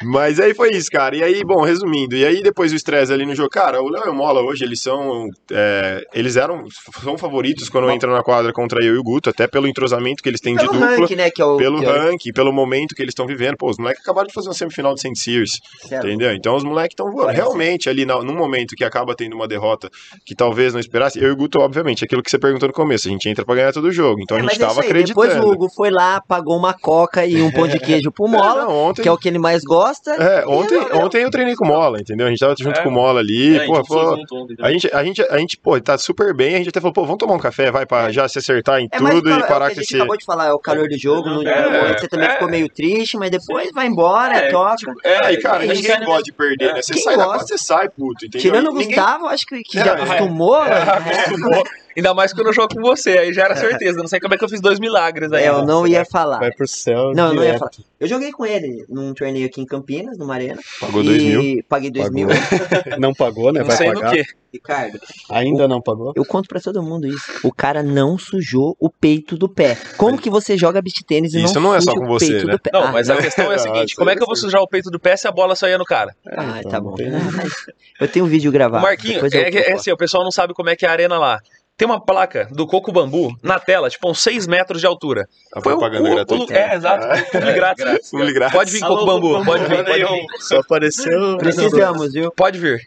Mas aí foi isso, cara. E aí, bom, resumindo, e aí depois o estresse ali no jogo, cara, o Léo e o Mola hoje, eles são. é, eles eram. São favoritos quando entram na quadra contra eu e o Guto, até pelo entrosamento que eles têm de Pelo dupla. ranking, né? Que é o, Pelo que é ranking, pelo momento que eles estão vivendo. Pô, os moleques acabaram de fazer uma semifinal de St. Sears, Certo. entendeu? Então os moleques estão voando. Realmente, ali na- num momento que acaba tendo uma derrota que talvez não esperasse, eu e o Guto, obviamente, aquilo que você perguntou no começo, a gente entra pra ganhar todo o jogo. Então É, a gente é tava acreditando. Depois o Hugo foi lá, pagou uma coca e um pão de queijo pro É, Mola, não, ontem, que é o que ele mais gosta. É, ontem, E eu- ontem eu treinei com o Mola, entendeu? A gente tava junto É. com o Mola ali, É, a gente pô, a gente, a gente, a gente, pô, tá super bem, a gente até falou, pô, vamos tomar um café, vai, pra já se acertar em É, tudo é e o parar que a com gente esse... acabou de falar, é o calor do jogo, no, no É, momento você também é. ficou meio triste, mas depois vai embora, É, toca. É, Aí, cara, a gente ninguém sai gosta de perder, É. né? Você Quem sai da gosta? quadra, você sai, puto, entendeu? Tirando o Gustavo, acho que, É, já é. acostumou, né? Acostumou. Ainda mais quando eu jogo com você, aí já era certeza. Não sei como é que eu fiz dois milagres aí. É, eu não ia falar. Vai pro céu. Não, eu não ia falar. Eu joguei com ele num torneio aqui em Campinas, numa arena. Pagou e dois mil. Paguei dois Pagou. mil. Não pagou, né? Não Vai sei no pagar. que. Ricardo, Ainda não pagou? eu conto pra todo mundo isso. O cara não sujou o peito do pé. Como que você joga beach tênis e Isso não não é só suja com o você, peito né? do pé? Não, Ah, mas a questão é a Ah, seguinte: como é que eu vou sujar o peito do pé se a bola só ia no cara? Ah, então tá não bom. Não, mas eu tenho um vídeo O gravado. Marquinho, é, é assim, o pessoal não sabe como é que é a arena lá. Tem uma placa do Coco Bambu na tela, tipo uns 6 metros de altura. A Foi propaganda o- gratuita. o- É, exato. Publi grátis. Publi grátis. Pode vir, Alô, Coco Bambu. Coco Pode Bambu, vir, pode vir. Só apareceu. Precisamos, viu? Pode vir.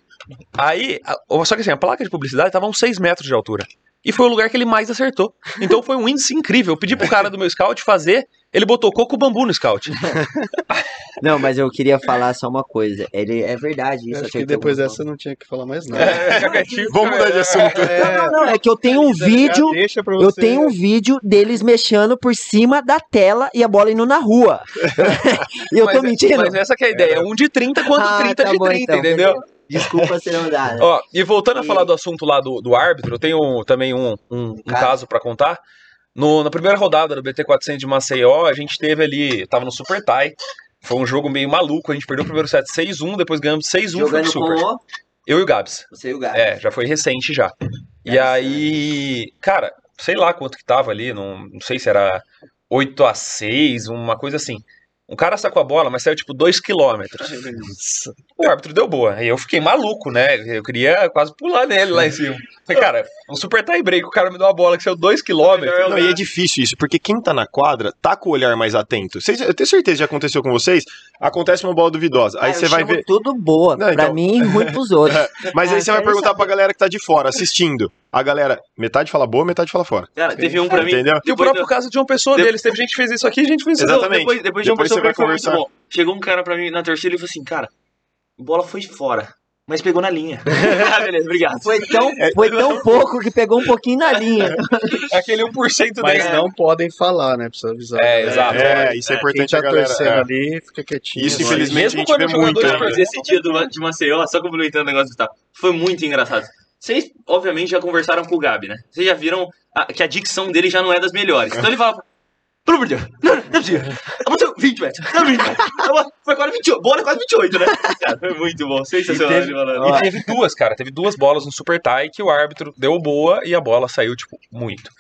Aí, a- só que assim, a placa de publicidade tava a uns 6 metros de altura. E foi o lugar que ele mais acertou. Então foi um índice incrível. Eu pedi pro cara do meu scout fazer, ele botou coco bambu no scout. Não, mas eu queria falar só uma coisa. Ele é verdade isso. Acho que depois dessa não tinha que falar mais nada. É, quietinho. Vamos mudar de assunto. Não, não, é que eu tenho um vídeo. Deixa pra Eu tenho um vídeo deles mexendo por cima da tela e a bola indo na rua. e eu Mas tô é- mentindo. Mas essa que é a ideia. Um de 30 quanto Ah, 30 tá de bom, 30, então, entendeu? beleza. Desculpa se não dá. né? Ó, e voltando a E- falar do assunto lá do, do árbitro, eu tenho também um, um, um caso pra contar. No, na primeira rodada do BT400 de Maceió, a gente teve ali, tava no Super Tie. Foi um jogo meio maluco, a gente perdeu o primeiro set 6-1, depois ganhamos 6-1 foi pro com Super. o. Eu e o Gabs. Você e o Gato. É, já foi recente já. E É, aí, cara, sei lá quanto que tava ali, não, não sei se era 8 a 6 uma coisa assim. Um cara sacou a bola, mas saiu tipo 2 quilômetros. O árbitro deu boa. E eu fiquei maluco, né? Eu queria quase pular nele lá em cima. Falei, cara, um super tie break, o cara me deu uma bola que saiu 2 quilômetros. Não, e é difícil isso, porque quem tá na quadra tá com o olhar mais atento. Vocês, eu tenho certeza que já aconteceu com vocês. Acontece uma bola duvidosa. Aí Cara, você eu vai chamo ver. tudo boa. Não, pra então- mim, ruim pros outros. Mas aí Ah, você vai quero perguntar saber. pra galera que tá de fora, assistindo. A galera, metade fala boa, metade fala fora. Cara, teve um pra mim. Entendeu? E o próprio do- caso de uma pessoa De- deles. Teve gente que fez isso aqui e gente fez isso. Exatamente. Depois, depois de um Depois pessoa você vai que foi muito conversar. bom. Chegou um cara pra mim na torcida e falou assim, cara, a bola foi fora, mas pegou na linha. ah, beleza, obrigado. Foi tão, foi tão pouco que pegou um pouquinho na linha. Aquele 1% Mas dele. não podem falar, né? Precisa avisar. É, né? exato. É, isso é Quem importante tá a galera. torcendo é. ali, fica quietinho. Isso, vai. infelizmente, Mesmo a gente quando muito. de né? Mas esse dia do, de Maceió, só complementando o negócio do tal, foi muito engraçado. Vocês, obviamente, já conversaram com o Gabi, né? Vocês já viram a- que a dicção dele já não é das melhores. Então ele fala, pelo amor de Deus, não, não é possível. Aconteceu 20 metros, não, 20 metros. Foi quase 28, bola é quase 28, né? Cara, foi muito bom, sensacional E teve- falando. E teve duas, cara. Teve duas bolas no super tie que o árbitro deu boa e a bola saiu, tipo, muito.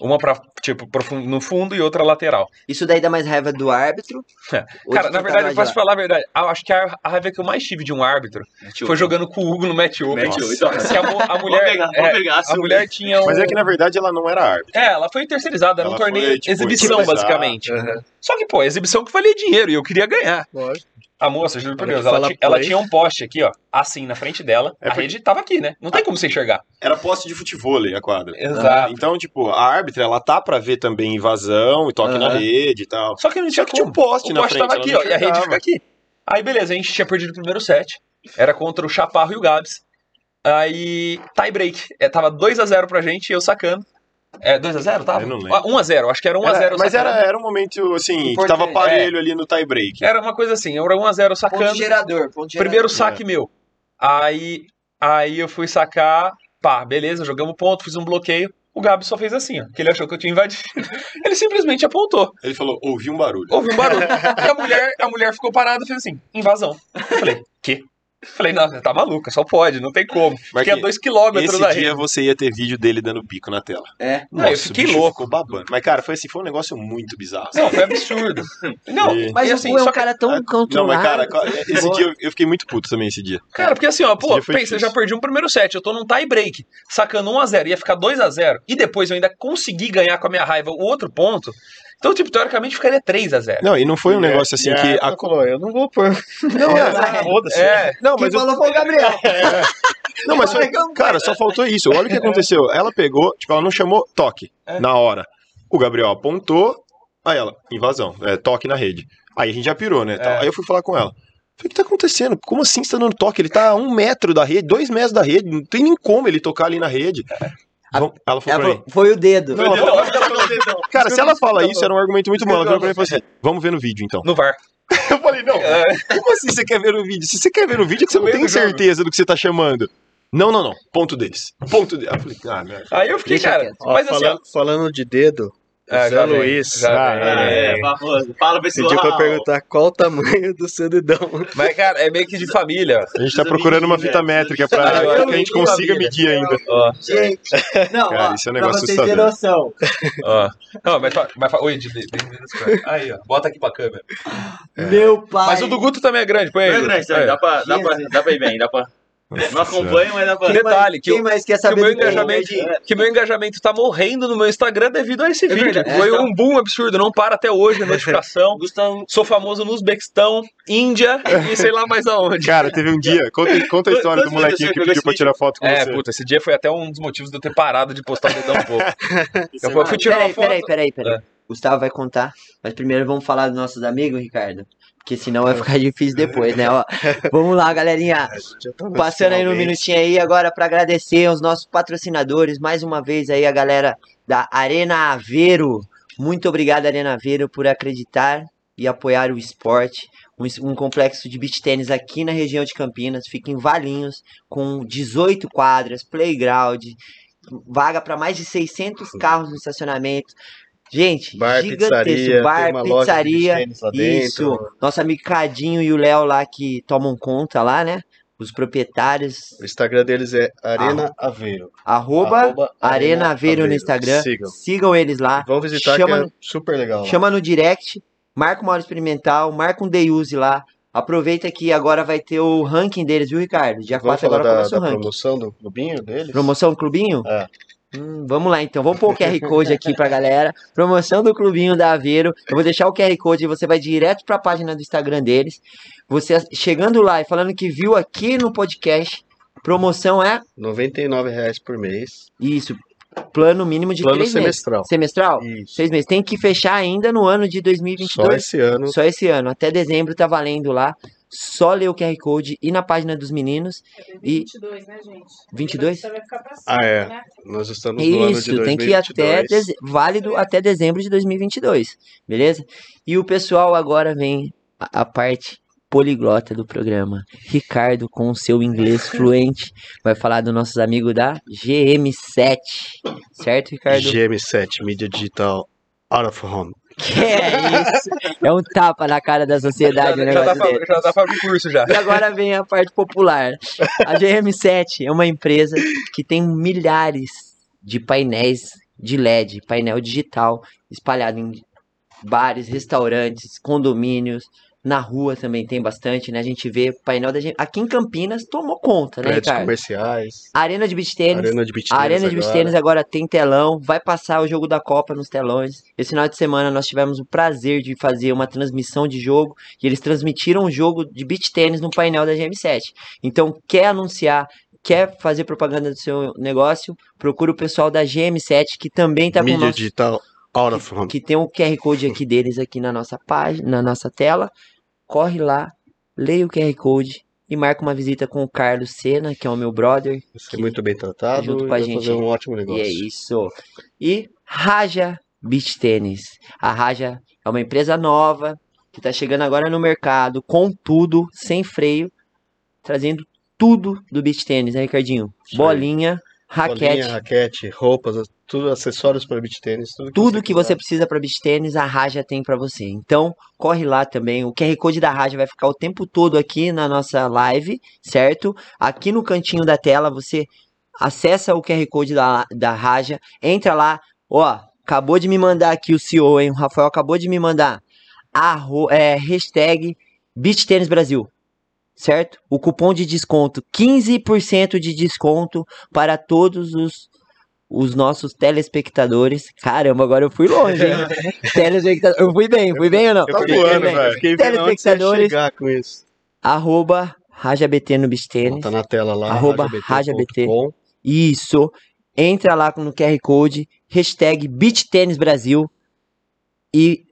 Uma pra, tipo, pro fun- no fundo e outra lateral. Isso daí dá mais raiva do árbitro. É. Cara, na quem verdade, eu posso falar a verdade. Eu acho que a, a raiva que eu mais tive de um árbitro foi jogando com o Hugo no match open. Match. Que a, a mulher. Pegar, é, pegar. a mulher tinha um. Mas é que na verdade ela não era árbitro. É, ela foi terceirizada, era um torneio foi, tipo, exibição, basicamente. Aham, Só que, pô, exibição que valia dinheiro e eu queria ganhar. lógico. A moça, juro por Deus, ela, ela tinha um poste aqui, ó, assim, na frente dela. É a porque- rede tava aqui, né? Não tem como você enxergar. Era poste de futebol a quadra. Exato. Então, tipo, a árbitra, ela tá pra ver também invasão e toque na Aham. rede e tal. Só que não tinha que tinha um poste o na poste frente, tava ela aqui, não ó, e a rede fica aqui. Aí, beleza, a gente tinha perdido o primeiro set. Era contra o Chaparro e o Gabs. Aí, tie break. É, tava 2x0 pra gente e eu sacando. É, 2x0, tava? Eu não lembro. Ah, 1x0, acho que era 1x0 Era- mas sacando. era, era um momento, assim, que Importante, tava parelho ali no tie break. Era uma coisa assim, era 1x0 sacando. Ponto gerador. Ponto gerador. Primeiro saque meu. Aí, aí eu fui sacar, pá, beleza, jogamos ponto, fiz um bloqueio. O Gabi só fez assim, ó, que ele achou que eu tinha invadido. Ele simplesmente apontou. Ele falou, ouvi um barulho. Houve um barulho. e a mulher, a mulher ficou parada e fez assim, invasão. Eu falei, quê? Falei, não, você tá maluca, só pode, não tem como. Fiquei a Marquinhos, dois quilômetros Esse da dia você ia ter vídeo dele dando pico na tela. É. Não, eu fiquei louco. Babando. Mas, cara, foi assim, foi um negócio muito bizarro. Não, foi absurdo. Não, E- Mas o assim, é só um cara tão Não, controlado. mas, cara, esse dia eu, eu fiquei muito puto também esse dia. Cara, porque assim, ó, pô, pensa, eu já perdi um primeiro set, eu tô num tie break, sacando 1x0, ia ficar 2x0, e depois eu ainda consegui ganhar com a minha raiva o outro ponto. Então, tipo, teoricamente ficaria 3x0. Não, e não foi um negócio assim a que. A... falou, eu não vou pôr. Não, é, Foda-se. É, não, Quem mas eu- falou foi o Gabriel. Não, mas só- cara, só faltou isso. Olha o que aconteceu. Ela pegou, tipo, ela não chamou toque É. na hora. O Gabriel apontou, aí ela, invasão, é, toque na rede. Aí a gente já pirou, né? É. Aí eu fui falar com ela. Falei, o que tá acontecendo? Como assim você tá dando toque? Ele tá a um metro da rede, dois metros da rede, não tem nem como ele tocar ali na rede. Vamos- Ela falou Ela pra mim. falou, foi o dedo. Não, ela falou- Cara, se ela fala isso, era um argumento muito bom. Ela virou pra mim e falou assim: vamos ver no vídeo então. no VAR. Eu falei, não, como assim você quer ver no vídeo? Se você quer ver no vídeo, é que você não tem certeza do que você tá chamando. Não, não, não. Ponto deles. Ponto deles. Eu falei, ah. Aí eu fiquei, Deixa cara. Ó, mas assim, ó, falando de dedo, É, Zé Luiz já. Ah, É, famoso. Fala pessoal. pediu pra perguntar qual o tamanho do seu dedão. mas cara, é meio que de família. A gente tá procurando uma fita métrica pra Ah, que a gente consiga família. medir ainda. Ó, Gente, não, Cara, ó, isso é um pra negócio vocês terem noção. ó. Não, mas, mas oi, aí, ó, bota aqui pra câmera. Meu pai. Mas o do Guto também é grande, põe aí. Não é grande, Aí, ó. dá pra, dá, pra, dá pra ir bem, dá pra. Não acompanho, mas pra. Quem mais- detalhe, que quem o- mais quer que saber meu do meu engajamento, nerd? que meu engajamento tá morrendo no meu Instagram devido a esse vídeo. verdade. Foi É. um boom absurdo, não para até hoje a notificação. Gustavo. Sou famoso no Uzbequistão, Índia e sei lá mais aonde. Cara, teve um dia. Conta, conta a história do molequinho que pediu pra tirar foto com É, você. puta, esse dia foi até um dos motivos de eu ter parado de postar o dedão um pouco. Eu fui, fui tirar Peraí, uma foto. peraí, peraí, peraí. É. Gustavo vai contar, mas primeiro vamos falar dos nossos amigos, Ricardo. Porque senão vai ficar difícil depois, né? Ó, vamos lá, galerinha. Tá Passando aí no minutinho aí agora para agradecer aos nossos patrocinadores, mais uma vez aí a galera da Arena Aveiro. Muito obrigado, Arena Aveiro, por acreditar e apoiar o esporte. Um, um complexo de beach tênis aqui na região de Campinas, fica em Valinhos, com 18 quadras, playground, vaga para mais de 600 carros no estacionamento. Gente, Bar, gigantesco. pizzaria, bar, de pizzaria. lá Isso. dentro. Nosso amigo Cadinho e o Léo lá que tomam conta lá, né? os proprietários. O Instagram deles é Arena Aveiro. Arroba, Arroba Arena Aveiro no. Instagram. Sigam. eles lá. Vão visitar Chama que é super legal. lá. Chama no direct, marca uma hora experimental, marca um day use lá. Aproveita que agora vai ter o ranking deles, viu, Ricardo? Dia Vamos 4 falar agora da, começa o ranking. promoção do clubinho deles? Promoção do clubinho? É. Hum, vamos lá então, vamos pôr o QR Code aqui pra galera. Promoção do clubinho da Aveiro. Eu vou deixar o QR Code e você vai direto pra página do Instagram deles. Você chegando lá e falando que viu aqui no podcast, promoção é 99 reais por mês. isso, plano mínimo de Plano três meses. semestral. Semestral? Isso. Seis meses. Tem que fechar ainda no ano de 2022. Só esse ano. Só esse ano, até dezembro tá valendo lá. Só ler o QR Code e na página dos meninos. E 22, né, gente? 22? Vai ficar pra cima, Ah, é. né? Nós estamos no ano de Isso, tem que ir até 2022. deze- válido até dezembro de 2022, beleza? E o pessoal agora vem a, a parte poliglota do programa. Ricardo com o seu inglês fluente vai falar dos nossos amigos da GM7, certo, Ricardo? GM7, mídia digital out of home. Que é isso? É um tapa na cara da sociedade o já, já, dá já dá pra abrir curso já. E agora vem a parte popular. A GM7 é uma empresa que tem milhares de painéis de LED, painel digital, espalhado em bares, restaurantes, condomínios. Na rua também tem bastante, né? A gente vê painel da GM. Aqui em Campinas tomou conta, né, Prédios Ricardo? comerciais. Arena de beach tênis. Arena de beach A Arena tênis de Beach agora. Tênis agora tem telão, vai passar o jogo da Copa nos telões. Esse final de semana nós tivemos o prazer de fazer uma transmissão de jogo e eles transmitiram o jogo de beach tênis no painel da GM7. Então, quer anunciar, quer fazer propaganda do seu negócio, procura o pessoal da GM7 que também tá com o Mídia nosso digital out of home. que tem o QR Code aqui deles aqui na nossa página, na nossa tela. Corre lá, leia o QR Code e marca uma visita com o Carlos Sena, que é o meu brother, Ser muito bem tratado junto e com a gente fazer um ótimo e negócio. é isso. E Raja Beach Tênis. A Raja é uma empresa nova que está chegando agora no mercado com tudo, sem freio, trazendo tudo do beach tênis, né, Ricardinho? Bolinha, raquete, Bolinha, raquete, roupas, tudo acessórios para beach tênis, tudo que tudo que você precisa para beach tênis, a Raja tem para você. Então, corre lá também. O QR Code da Raja vai ficar o tempo todo aqui na nossa live, certo? Aqui no cantinho da tela, você acessa o QR Code da, da Raja, entra lá. Ó, acabou de me mandar aqui o CEO, hein? O Rafael acabou de me mandar. Arro, é, hashtag Beach Tênis Brasil. Certo? O cupom de desconto, 15% de desconto para todos os os nossos telespectadores. Caramba, agora eu fui longe, hein? Telespectador. Eu fui bem, fui bem ou não? Voando, velho. Telespectadores. chegar com isso. Arroba RajaBT no Beach Tênis. Tá na tela lá, Arroba rajabt.com. Isso. Entra lá no QR Code, hashtag Beach Tênis Brasil e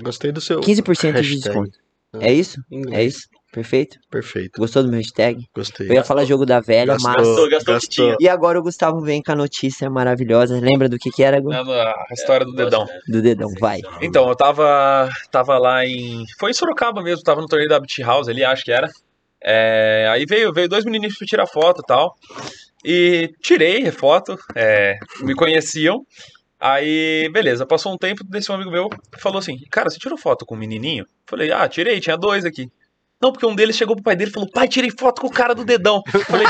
Gostei do seu 15% de hashtag. desconto. É isso? Inglês. É isso? Perfeito? Perfeito, Gostou do meu hashtag? gostei. Eu ia falar jogo da velha, Gastou, mas... Gastou, gastou o que tinha. E agora o Gustavo vem com a notícia maravilhosa. Lembra do que que era, Gu? A história do dedão. Do dedão, vai. Então, eu tava, tava lá em. Foi em Sorocaba mesmo, tava no torneio da Beach House ali, acho que era. É, aí veio, veio dois menininhos pra tirar foto e tal. E tirei a foto, é, me conheciam. Aí, beleza, passou um tempo, desse um amigo meu falou assim: Cara, você tirou foto com o menininho? Falei: Ah, tirei, tinha dois aqui. Não, porque um deles chegou pro pai dele e falou: Pai, tirei foto com o cara do dedão. Falei: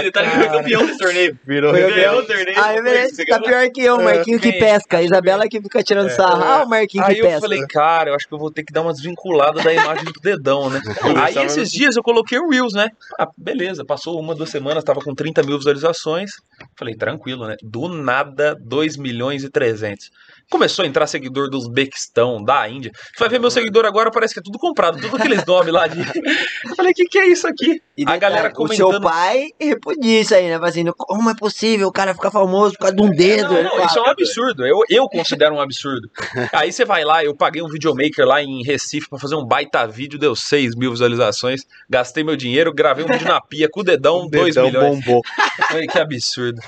Ele tá campeão desse torneio. Virou Foi Ganhou o torneio. Ah, é verdade, Você tá ganhou. pior que eu, o Marquinho que quem? pesca. A Isabela que fica tirando sarro. Ah, o Marquinho Aí que eu pesca. falei, cara, eu acho que eu vou ter que dar uma desvinculada da imagem do dedão, né? Aí esses dias eu coloquei o Reels, né? Ah, beleza, passou uma, duas semanas, tava com 30 mil visualizações. Falei, tranquilo, né? Do nada, 2 milhões e 300. Começou a entrar seguidor do Uzbequistão, da Índia. Você vai ver meu seguidor agora, parece que é tudo comprado, tudo aqueles nomes lá de. Eu falei, o que, que é isso aqui? E a galera detalhe, O seu comentando. pai repudia isso aí, né? Fazendo, como é possível o cara ficar famoso por causa de um dedo? Não, não, isso é um absurdo. Eu, eu considero um absurdo. Aí você vai lá, eu paguei um videomaker lá em Recife pra fazer um baita vídeo, deu 6 mil visualizações. Gastei meu dinheiro, gravei um vídeo na pia com o dedão, 2 Dedão milhões. bombou. Falei, que absurdo.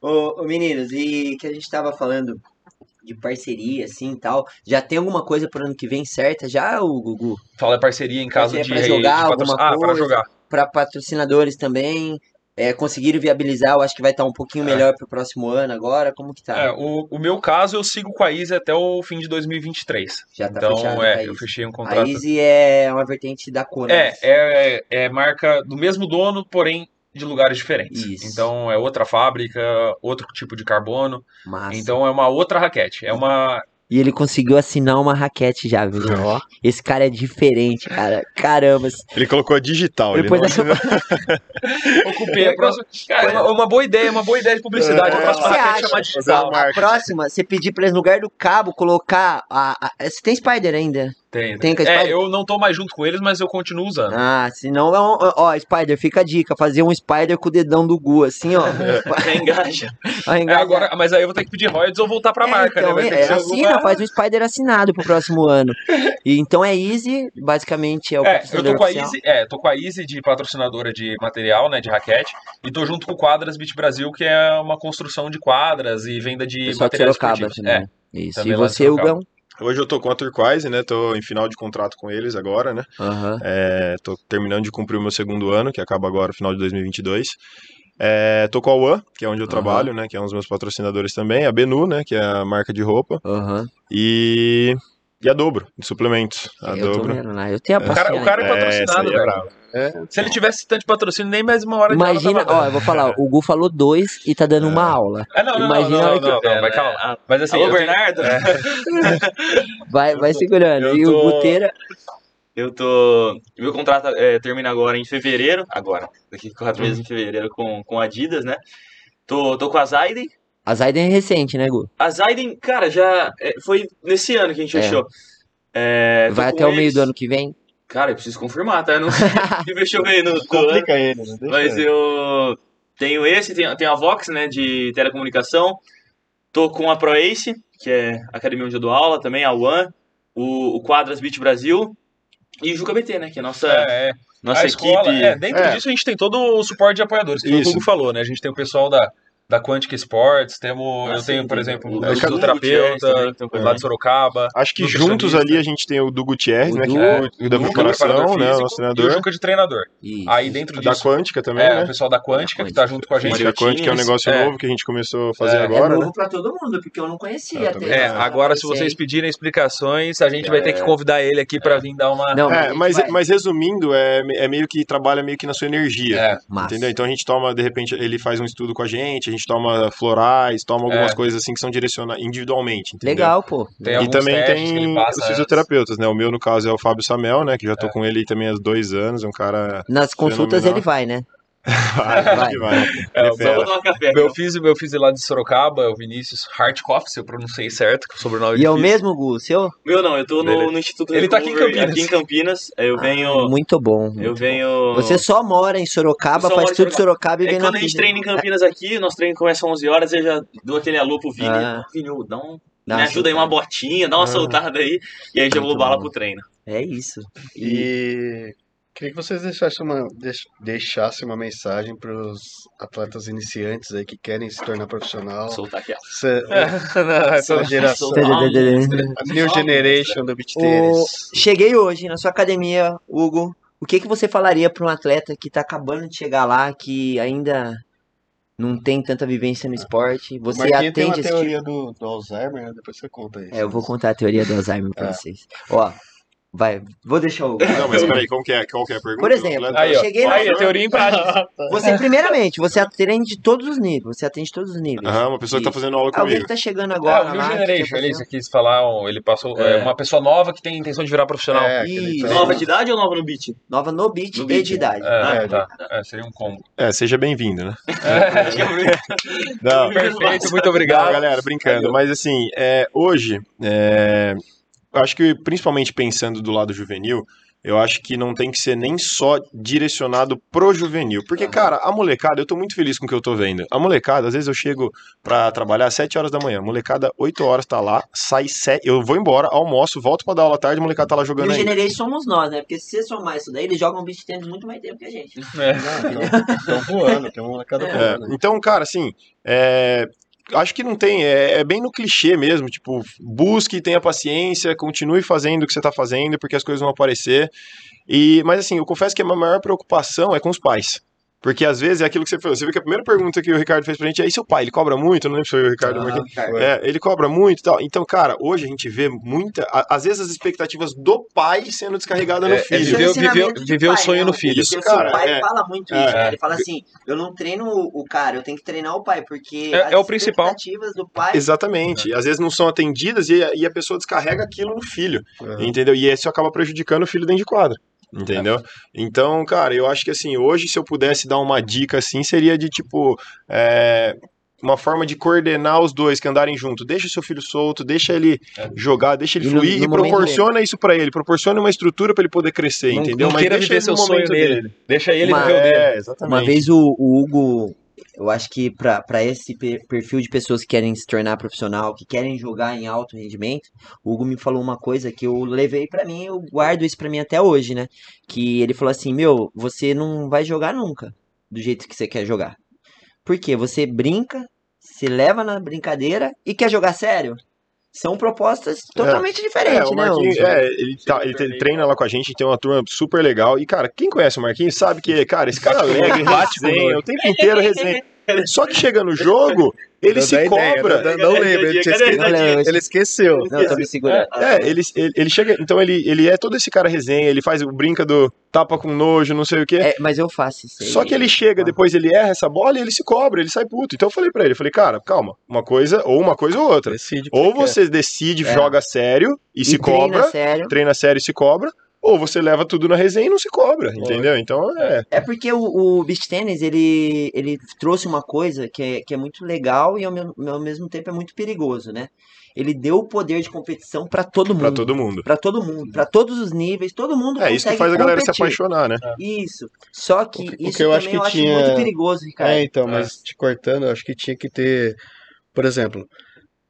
Ô, ô, meninos, e que a gente tava falando de parceria, assim, e tal. Já tem alguma coisa pro ano que vem certa já, o Gugu? Fala parceria em caso de, pra de jogar patrocínio. alguma Ah, coisa? jogar. Pra patrocinadores também. é, conseguiram viabilizar, eu acho que vai estar um pouquinho melhor pro próximo ano agora. Como que tá? É, o, o meu caso, eu sigo com a Easy até o fim de 2023. Já tá então, fechado. é, a eu fechei um A contrato. Easy é uma vertente da Kona. É, é, é marca do mesmo dono, porém de lugares diferentes. Isso. Então é outra fábrica, outro tipo de carbono. Massa. Então é uma outra raquete. É uma. E ele conseguiu assinar uma raquete já, viu? Ó. Esse cara é diferente, cara. Caramba. Ele colocou a digital. Ele Depois não dessa- assinou. Ocupei a próxima. Cara, é uma, uma boa ideia, uma boa ideia de publicidade. É. A próxima Você raquete acha? chamar digital. A próxima, você pedir pra eles, no lugar do cabo, colocar. A, a- Você tem Spider ainda? Tem, Tem com a É, Spider? eu não tô mais junto com eles, mas eu continuo usando. Ah, senão é um. Ó, Spider, fica a dica: fazer um Spider com o dedão do Gu, assim, ó. Já engaja. Vai É, agora, mas aí eu vou ter que pedir royalties ou voltar pra É, marca, então, né? Vai ter é, assina, alguma- faz um Spider assinado pro próximo ano. E, então é Easy, basicamente é o É, eu tô com a. Easy, é, tô com a Easy de patrocinadora de material, né, de raquete, e tô junto com o Quadras Beat Brasil, que é uma construção de quadras e venda de Pessoal de materiais esportivos. também. É, Isso. também E você. Hugão? Hoje eu tô com a Turquoise, né? Tô em final de contrato com eles agora, né? Aham. É, tô terminando de cumprir o meu segundo ano, que acaba agora no final de 2022. É, tô com a One, que é onde eu Aham. trabalho, né? Que é um dos meus patrocinadores também. A Benu, né? Que é a marca de roupa. Aham. E, e a Dobro, de suplementos. A Eu tô Dobro. vendo lá. Eu tenho a O cara, o cara é É, patrocinado, é velho. brava. Se ele tivesse tanto patrocínio, nem mais uma hora de aula Imagina, ó, eu vou falar, o Gu falou dois e tá dando uma aula. É, não, não, imagina não, não, não, que- não, vai calma. Mas assim, Alô, eu Bernardo? Vai, vai segurando. eu E tô- o Guteira, Eu tô. Meu contrato é, termina agora em fevereiro. Agora, daqui a quatro meses em fevereiro com, com a Adidas, né? Tô, tô com a Zaiden. A Zaiden é recente, né, Gu? A Zaiden, cara, já. é, foi nesse ano que a gente É. fechou. É, Vai até o meio eles. do ano que vem? Cara, eu preciso confirmar, tá? Eu não sei que fechou meio no. Complica ele, né? Deixa Mas ele. eu tenho esse, tenho, tenho a Vox, né, de telecomunicação. Tô com a ProAce, que é a academia onde eu dou aula, também a One, o, o Quadras Beat Brasil e o Juca BT, né, que é a nossa, É, é. nossa a equipe. escola, é, dentro É. disso a gente tem todo o suporte de apoiadores, que o. Hugo falou, né? A gente tem o pessoal da, da Quantic Sports, temos, Ah, eu sim, tenho, por tem exemplo, o o fisioterapeuta, Gutierrez também, lá de Sorocaba. Acho que juntos ali a gente tem o do Gutierrez, O né? Que É, é o da preparação, né? Nosso E o treinador. Juca de treinador. Isso. Aí dentro Da disso, Quântica também, é, né? o pessoal da Quântica, que tá junto com a gente. Gente, a Quântica é um negócio É. novo que a gente começou a fazer É. agora, né? pra todo mundo, porque eu não conhecia Eu também É, agora se vocês pedirem explicações, a gente vai ter que convidar ele aqui pra vir dar uma... Não, É, mas, mas resumindo, é, é meio que trabalha meio que na sua energia. É. Entendeu? Então a gente toma, de repente, ele faz um estudo com a gente, a gente toma florais, toma algumas É. coisas assim que são direcionadas individualmente. Entendeu? Legal, pô. Tem E também tem passa os fisioterapeutas, né? O meu, no caso, é o Fábio Samel, né? Que já tô É. com ele também há dois anos, é um cara. Nas consultas Fenomenal. ele vai, né? Vai, Vai. que vai. É, é café. Meu fiz, meu lá de Sorocaba, o Vinícius Hartkoff, se eu pronunciei certo, que o sobrenome E é o mesmo, Gu, seu? Meu não, eu tô no, no Instituto Ele tá aqui em Campinas. Aqui em Campinas. Eu venho. Muito bom. muito eu venho. Você só mora em Sorocaba, faz tudo em Sorocaba e É vem quando a gente treina em Campinas aqui, nosso treino começa às 11 horas, eu já dou aquele alô pro Vini. Ah. Vini, dá um, Dá me ajuda aí uma botinha, dá uma Ah. soltada aí. E aí já vou bala pro treino. É isso. E queria que vocês deixassem uma, deix- deixassem uma mensagem para os atletas iniciantes aí que querem se tornar profissional. Soltar aqui, ó. Essa, essa geração, a New Generation do beach O- tênis. Cheguei hoje na sua academia, Hugo. O que, que você falaria para um atleta que tá acabando de chegar lá, que ainda não tem tanta vivência no esporte? Você Marquinhos tem uma atende esse tipo... teoria do, do Alzheimer, né? Depois você conta isso. É, eu vou contar a teoria do Alzheimer pra É. vocês. Ó, vai, vou deixar o. Não, mas peraí, como que é? Qual que é a pergunta? Por exemplo? Aí, ó. Cheguei lá- Aí, a teoria em prática. Você, primeiramente, você atende todos os níveis. Você atende todos os níveis. Aham, uma pessoa que tá fazendo aula Alguém comigo. que tá chegando É, agora. o New Generation, ele fazer- quis falar, um- ele passou, é, É. uma pessoa nova que tem intenção de virar profissional. É, Isso. treino. Nova de idade ou nova no beat? Nova no beat No e beat, de idade. É, É, tá. É, seria um combo. É, seja bem-vindo, né? Não, Perfeito, muito Não, obrigado. galera, brincando. Mas assim, é, hoje, é, acho que principalmente pensando do lado juvenil, eu acho que não tem que ser nem só direcionado pro juvenil. Porque, cara, a molecada, eu tô muito feliz com o que eu tô vendo. A molecada, às vezes eu chego pra trabalhar às 7 horas da manhã. A molecada, 8 horas tá lá, sai 7. Eu vou embora, almoço, volto pra dar aula à tarde, a molecada tá lá E jogando o aí. Generation somos nós, né? Porque se você somar isso daí, eles jogam beat tênis muito mais tempo que a gente. Estão voando, tem uma molecada É, voando. então, cara, assim, é, acho que não tem, é, é bem no clichê mesmo, tipo, busque, tenha paciência, continue fazendo o que você tá fazendo, porque as coisas vão aparecer. E, mas assim, eu confesso que a minha maior preocupação é com os pais. Porque às vezes é aquilo que você falou. Você viu que a primeira pergunta que o Ricardo fez pra gente é: e seu pai, ele cobra muito? Eu não lembro se foi o Ricardo Ah, Marquinhos. cara. É, ele cobra muito e tal. Então, cara, hoje a gente vê muita. a- Às vezes as expectativas do pai sendo descarregada no É, é filho. é ensinamento viveu- viveu o sonho né? no filho. Isso, cara, o pai é. fala muito É. isso. né? Ele fala assim: eu não treino o cara, eu tenho que treinar o pai, porque É- as é o principal. expectativas do pai. Exatamente. Às vezes não são atendidas e a, e a pessoa descarrega aquilo no filho. Entendeu? E isso acaba prejudicando o filho dentro de quadra. Entendeu? Então, cara, eu acho que assim, hoje, se eu pudesse dar uma dica assim, seria de tipo. é, Uma forma de coordenar os dois que andarem junto. Deixa o seu filho solto, deixa ele jogar, deixa ele E no- fluir no e momento proporciona isso pra ele. Proporciona uma estrutura pra ele poder crescer, Não, entendeu? não queira deixa viver ele seu no sonho nele. dele. Deixa ele Uma- viver o dele. É, exatamente. Uma vez o, o Hugo, eu acho que pra esse pe- perfil de pessoas que querem se tornar profissional, que querem jogar em alto rendimento, o Hugo me falou uma coisa que eu levei pra mim, eu guardo isso pra mim até hoje, né? Que ele falou assim: Meu, você não vai jogar nunca do jeito que você quer jogar. Por quê? Você brinca, se leva na brincadeira e quer jogar sério. São propostas totalmente É, diferentes, o né? É, ele, tá- ele te- treina lá com a gente, tem uma turma super legal. E, cara, quem conhece o Marquinhos sabe que, cara, esse cara é alegre, resenha, dor. o tempo inteiro resenha. Só que chega no jogo, ele Não se ideia, cobra. Não, não lembro, ele, ele esqueceu. Não, eu tô me segurando. É, ele, ele, ele chega. Então ele, ele é todo esse cara resenha, ele faz o brinca do tapa com nojo, não sei o quê. É, mas eu faço isso aí. Só que ele chega, depois ele erra essa bola e ele se cobra, ele sai puto. Então eu falei pra ele, eu falei, cara, calma, uma coisa, ou uma coisa ou outra. Decide Ou quer. você decide, É. joga sério e, se treina cobra, sério. treina sério e se cobra, ou você leva tudo na resenha e não se cobra, entendeu? Então é. É porque o, o beach tennis, ele, ele trouxe uma coisa que é, que é muito legal e ao, mesmo- ao mesmo tempo é muito perigoso, né? Ele deu o poder de competição pra todo mundo. Pra todo mundo. Pra todo mundo, pra todos os níveis, todo mundo É isso que faz a galera se apaixonar, né? Isso. Só que O que- o isso que eu também acho que eu acho tinha- muito perigoso, Ricardo. É, então, mas te cortando, eu acho que tinha que ter, por exemplo,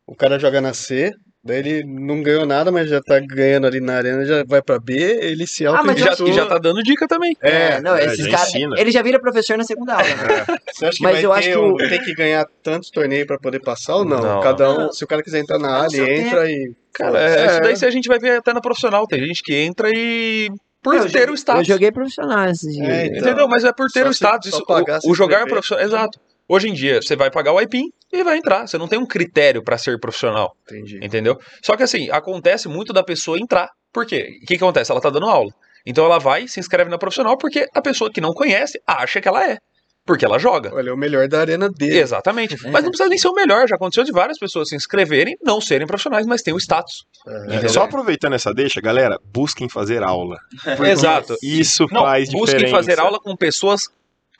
o cara joga na C, daí ele não ganhou nada, mas já tá ganhando ali na arena, já vai pra B, ele se Ah, mas E já, auto e já tá dando dica também. É, não, é, esses caras. Ele já vira professor na segunda aula. né? Você acha que Mas vai eu ter, acho que um- o- tem que ganhar tantos torneios pra poder passar ou não? Não. Cada um, Não. se o cara quiser entrar na É área, ele entra e. Cara, é, isso daí a gente vai ver até na profissional. Tem gente que entra e. Por Eu ter joguei- o status. Eu joguei profissional esses dias. É, então. Entendeu? Mas é por ter o se- status. Isso- pagar, o, se o jogar inscrever. profissional. Exato. Hoje em dia, você vai pagar o IPIN e vai entrar. Você não tem um critério pra ser profissional. Entendi. Entendeu? Só que assim, acontece muito da pessoa entrar. Por quê? O que, que acontece? Ela tá dando aula. Então ela vai, se inscreve na profissional, porque a pessoa que não conhece acha que ela é. Porque ela joga. Olha, é o melhor da arena dele. Exatamente. Mas não precisa nem ser o melhor. Já aconteceu de várias pessoas se inscreverem, não serem profissionais, mas tem o status. É. Só aproveitando essa deixa, galera, busquem fazer aula. Exato. Isso Não, faz diferença. busquem fazer aula com pessoas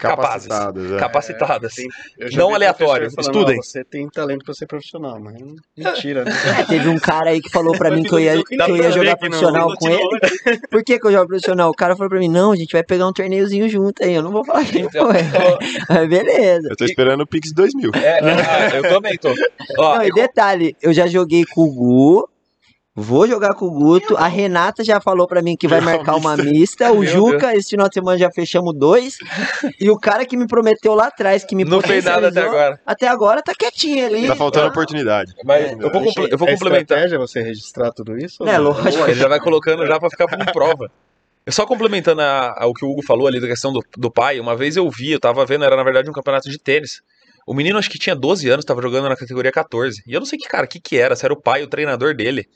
capazes, capacitadas. é. capacitadas. tem- Eu já Não vi aleatório, professor falando, estudem. "Ó, Você tem talento pra ser profissional, mas mentira, né? É, teve um cara aí que falou pra mim que eu ia, que eu ia jogar profissional não com ele. Por que, que eu jogo profissional? O cara falou pra mim, não, a gente vai pegar um torneiozinho junto aí. Eu não vou falar quem foi. Mas beleza. Eu tô esperando o Pix 2000. É, ah, eu também tô. Ó, Não, e detalhe, eu já joguei com o Gu. Vou jogar com o Guto. A Renata já falou pra mim que vai marcar uma mista. O Meu Juca, esse final de semana já fechamos dois. E o cara que me prometeu lá atrás, que me não fez nada até agora. Até agora tá quietinho ali. Tá faltando Ah, oportunidade. Mas É, eu vou, eu vou É complementar. estratégia você registrar tudo isso? É, lógico. Ele já vai colocando já pra ficar como prova. Eu Só complementando a- ao que o Hugo falou ali da questão do, do pai, uma vez eu vi, eu tava vendo, era na verdade um campeonato de tênis. O menino acho que tinha 12 anos, tava jogando na categoria 14. E eu não sei que cara, o que que era, se era o pai, o treinador dele.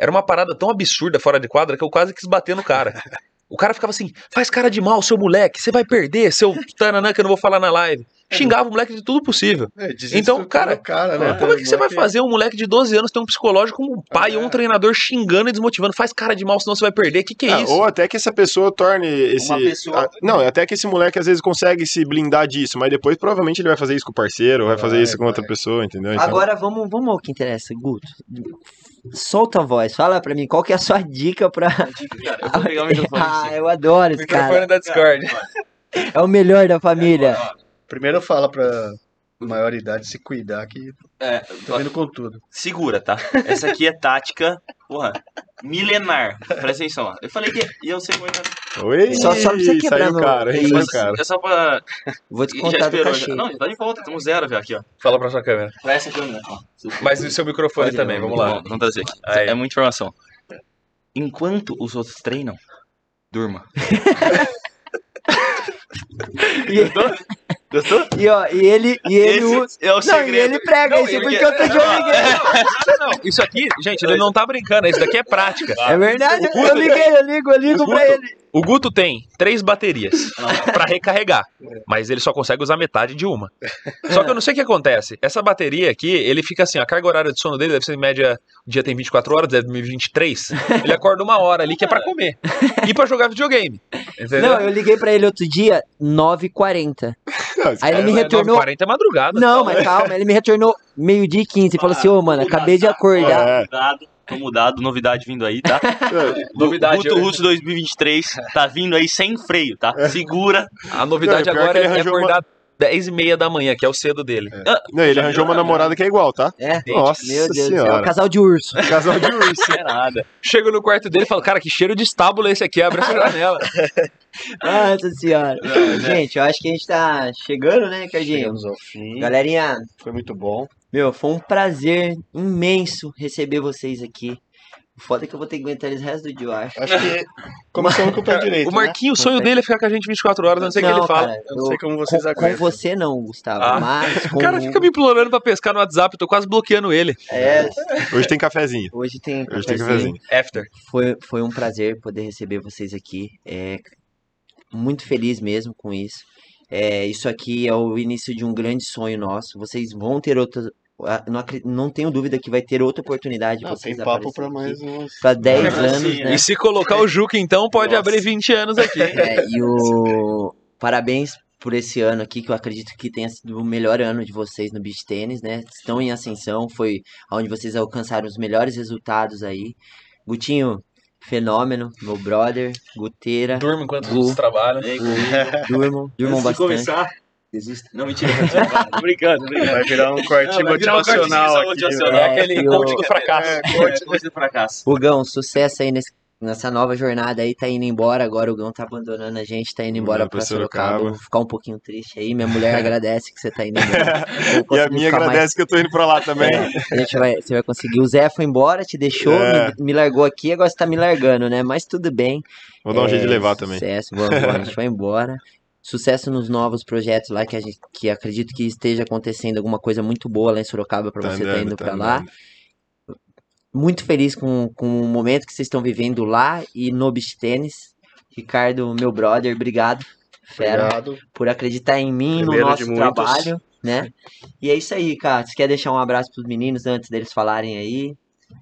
Era uma parada tão absurda fora de quadra que eu quase quis bater no cara. O cara ficava assim, faz cara de mal, seu moleque, você vai perder, seu tananã que eu não vou falar na live. Xingava o moleque de tudo possível. É, Então, cara, cara, né? Como é que você vai Moleque- fazer um moleque de 12 anos ter um psicológico como um pai ou um treinador xingando e desmotivando? Faz cara de mal, senão você vai perder. O que, que é Ah, isso? ou até que essa pessoa torne esse. Uma pessoa- Ah, não, até que esse moleque às vezes consegue se blindar disso, mas depois provavelmente ele vai fazer isso com o parceiro, ou vai fazer isso com outra vai. pessoa, entendeu? Então, Agora vamos, vamos ao que interessa, Guto. Solta a voz, fala pra mim qual que é a sua dica pra. Eu vou pegar o microfone. ah, sim. eu adoro esse Microfone cara. da Discord. É o melhor da família. Primeiro fala pra maior idade se cuidar que É, tô vindo com tudo. segura, tá? Essa aqui é tática, porra, milenar. Presta atenção. ó. Eu falei que ia ser muito. Oi, Só- só pra você quebrar saiu cara, hein? Saiu cara. É só pra. Vou te Já contar do esperou. Já. Não, já tá de volta. Temos zero, velho. Aqui, ó. Fala pra sua câmera. Pra essa câmera. ó. Mas e o seu microfone Pode ir, também, vamos lá. Vamos trazer aqui. Aí. É muita informação. Enquanto os outros treinam, durma. E, Gostou? e, ó, e ele, e ele Esse usa. é o Não, e segredo. ele prega Não, isso, ele- porque dia eu liguei. Não, não, isso aqui, gente, ele não tá brincando, isso daqui é prática. É verdade, eu liguei, eu ligo, eu ligo pra ele. O Guto tem três baterias pra recarregar, mas ele só consegue usar metade de uma. Só que eu não sei o que acontece. Essa bateria aqui, ele fica assim, a carga horária de sono dele deve ser em média, o dia tem 24 horas, deve ter 23. Ele acorda uma hora ali que é pra comer e pra jogar videogame. Entendeu? Não, eu liguei pra ele outro dia, 9h40. Aí ele me É, retornou. 9h40 é madrugada. Não, mas calma, ele me retornou meio-dia e 15 e falou assim: Ô, mano, acabei de acordar. É. Mudado, tô mudado, novidade vindo aí, tá? Novidade, Guto eu- Russo 2023 tá vindo aí sem freio, tá? Segura. A novidade Não, agora é arranjou acordar 10 e meia da manhã, que é o cedo dele. Não, ele arranjou uma namorada que é igual, tá? É, Nossa meu Deus do céu, senhora. casal de urso. Casal de urso. Não é nada. Chego no quarto dele e falo, cara, que cheiro de estábulo é esse aqui? Abre essa janela. Nossa senhora. Gente, eu acho que a gente tá chegando, né, Cardinho? Chegamos ao fim. Galerinha, Foi muito bom. Meu, foi um prazer imenso receber vocês aqui. O foda é que eu vou ter que aguentar eles o resto do dia, eu acho. Acho que começamos com o pé direito. O Marquinho, o sonho dele é ficar com a gente 24 horas, não sei o que ele fala. cara, Né? Eu não sei como vocês com, com aguentam. você não, Gustavo, Ah. mas com O cara fica me implorando pra pescar no WhatsApp, eu tô quase bloqueando ele. É, Hoje tem cafezinho. hoje tem Hoje tem cafezinho. cafezinho. After. Foi, foi um prazer poder receber vocês aqui. É, muito feliz mesmo com isso. É, isso aqui é o início de um grande sonho nosso. Vocês vão ter outras. ah, Não, não tenho dúvida que vai ter outra oportunidade de Ah, vocês tem papo aqui. mais uns. Pra 10 É, anos, sim, né? E se colocar o Juca, então, pode Nossa. abrir 20 anos aqui. É, e o parabéns por esse ano aqui, que eu acredito que tenha sido o melhor ano de vocês no beach tênis, né? Estão em ascensão, foi onde vocês alcançaram os melhores resultados aí. Gutinho, fenômeno, meu brother, Guteira, Durma enquanto Gu. todos trabalham. durmam, durmam Antes de bastante. começar, desista. Não, mentira. Tô brincando, tô brincando. Vai virar um corte Não, um motivacional cortezinho aqui. motivacional. É né? aquele e o- coach do fracasso. É, corte, coisa do fracasso. Hugão, sucesso aí nesse- nessa nova jornada aí, tá indo embora agora, o Hugão tá abandonando a gente, tá indo embora pra Sorocaba, vou ficar um pouquinho triste aí, minha mulher agradece que você tá indo embora. E a minha ficar mais agradece que eu tô indo pra lá também. A gente vai, você vai conseguir. O Zé foi embora, te deixou, É. me, me largou aqui, agora você tá me largando, né? Mas tudo bem. Vou dar um É, jeito de levar também. Sucesso, vamos, vamos, a gente vai embora. Sucesso nos novos projetos lá, que, a gente, que acredito que esteja acontecendo alguma coisa muito boa lá em Sorocaba pra Tá você tá indo tá pra lá. andando. Muito feliz com, com o momento que vocês estão vivendo lá e no beach tênis. Ricardo, meu brother, obrigado. Fera Obrigado. por acreditar em mim, Primeiro no nosso trabalho, né? E é isso aí, cara. Você quer deixar um abraço pros meninos antes deles falarem aí?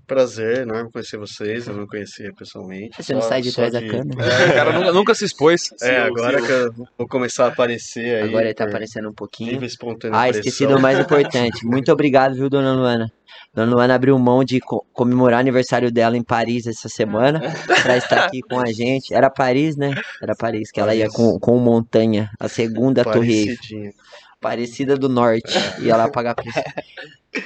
Prazer enorme conhecer vocês. Eu não conhecia pessoalmente. Você não só- sai de trás da câmera. O cara nunca, nunca se expôs. É, agora que eu vou começar a aparecer aí. Agora ele tá aparecendo um pouquinho. Livre espontânea Ah, esqueci do mais importante. Muito obrigado, viu, dona Luana? Dona Luana abriu mão de co- comemorar o aniversário dela em Paris essa semana pra estar aqui com a gente. Era Paris, né? Era Paris, que ela ia com, com Montanha, a segunda torre Eiffel, Parecidinho. Aparecida do Norte. Ia lá pagar preço.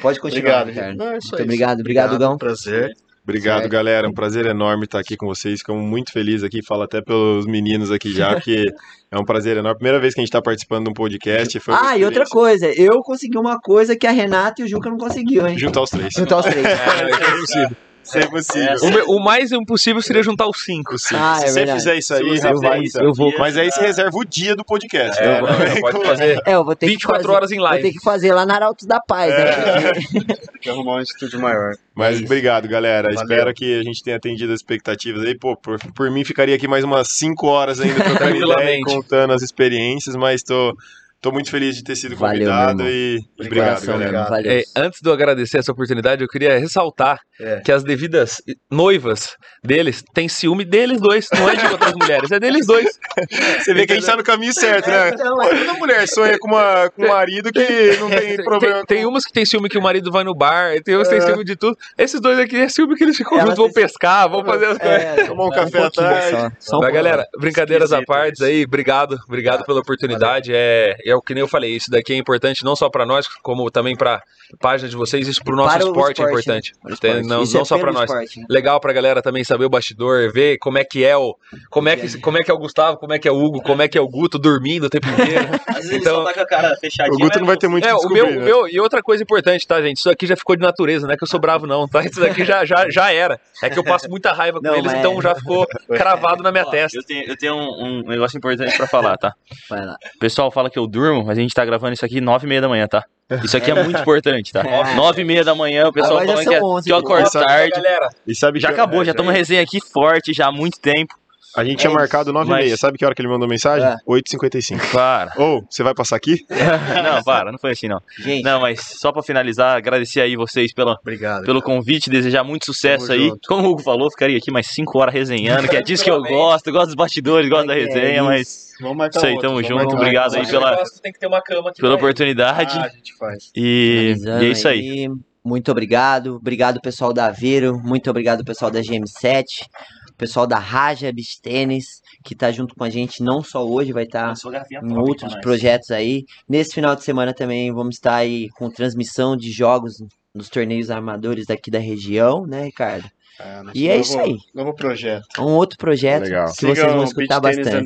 Pode continuar, Obrigado, Ricardo. Não, é Muito isso. obrigado, obrigado, Gão. Prazer. Obrigado, Certo. galera. Um prazer enorme estar aqui com vocês. Ficamos muito felizes aqui. Falo até pelos meninos aqui já, porque é um prazer enorme. Primeira vez que a gente está participando de um podcast. Ah, e outra coisa, eu consegui uma coisa que a Renata e o Juca não conseguiu, hein? Juntar os três. Juntar os três. É, é. Se é possível. O, me- o mais impossível seria juntar os cinco. Ah, é Se você verdade. fizer isso aí, você rapaz, fizer isso, eu vou- Mas aí você reserva o dia do podcast. É, né? não, pode fazer É, eu vou ter 24 que fazer, horas em Vou ter live. que fazer lá na Arautos da Paz, né? Tem que arrumar um estúdio maior. Mas É isso. obrigado, galera. Valeu. Espero que a gente tenha atendido as expectativas aí. Pô, por, por mim ficaria aqui mais umas 5 horas ainda trocando ideia e Tranquilamente. contando as experiências, mas tô, tô muito feliz de ter sido Valeu, convidado irmão. e obrigado, Coração, galera. Valeu. É, antes de eu agradecer essa oportunidade, eu queria ressaltar É. que as devidas noivas deles têm ciúme deles dois, não é de outras mulheres, é deles dois. Você vê que a gente tá no caminho certo, né? Então, é. Toda mulher sonha com, uma, com um marido que não tem problema. Tem, tem umas que tem ciúme que o marido vai no bar, tem umas que tem ciúme de tudo. Esses dois aqui é ciúme que eles ficam Elas juntos, vão pescar, vão fazer as coisas. É, Tomar um um café à pouquinho tarde. só, só um Mas, galera, brincadeiras à parte aí, obrigado, obrigado pela oportunidade. É, é o que nem eu falei, isso daqui é importante não só para nós, como também para página de vocês, isso pro nosso Para o esporte, é esporte, importante. Para o esporte. Não, não é só para nós. esporte, né? Legal pra galera também saber o bastidor, ver como é que é o. Como é que, como é, que é o Gustavo, como é que é o Hugo, como é que é o Guto dormindo o tempo inteiro. Às vezes ele Então- só tá com a cara fechadinha. O Guto não vai ter muito É, o meu, né? meu. E outra coisa importante, tá, gente? Isso aqui já ficou de natureza, não é que eu sou bravo, não, tá? Isso daqui já, já, já era. É que eu passo muita raiva com Não, eles, mas- então já ficou cravado na minha Ó, testa. Eu tenho, eu tenho um, um negócio importante pra falar, tá? Vai lá. O pessoal fala que eu durmo, mas a gente tá gravando isso aqui nove e meia da manhã, tá? Isso aqui é muito importante, tá? É. Nove e meia da manhã, o pessoal já falando que, é, são 11, que eu acordo pessoal. tarde. Galera, E sabe Já que acabou, já é, estamos resenha aqui forte já há muito tempo. A gente tinha É marcado 9 e Mas- meia. Sabe que hora que ele mandou mensagem? É. 8h55. Para. Ou, você vai passar aqui? não, para, não foi assim não. Gente, Não, mas só pra finalizar, agradecer aí vocês pelo, Obrigado. pelo convite, desejar muito sucesso Tamo aí. junto. Como o Hugo falou, ficaria aqui mais cinco horas resenhando, que é disso que eu gosto, eu gosto dos bastidores, gosto da É resenha, mas Vamos marcar Isso aí, outro, tamo vamos junto, outro. obrigado aí pela- negócio tem que ter uma cama aqui pela oportunidade. Ah, a gente faz. E, e é isso aí. Muito obrigado. Obrigado, pessoal da Aveiro. Muito obrigado, pessoal da GM7. Pessoal da Raja Beach Tênis, que tá junto com a gente, não só hoje, vai estar em outros projetos aí. Nesse final de semana também vamos estar aí com transmissão de jogos nos torneios armadores daqui da região, né, Ricardo? É, E é novo- isso aí. Novo projeto. Um outro projeto Legal. que vocês vão escutar bastante.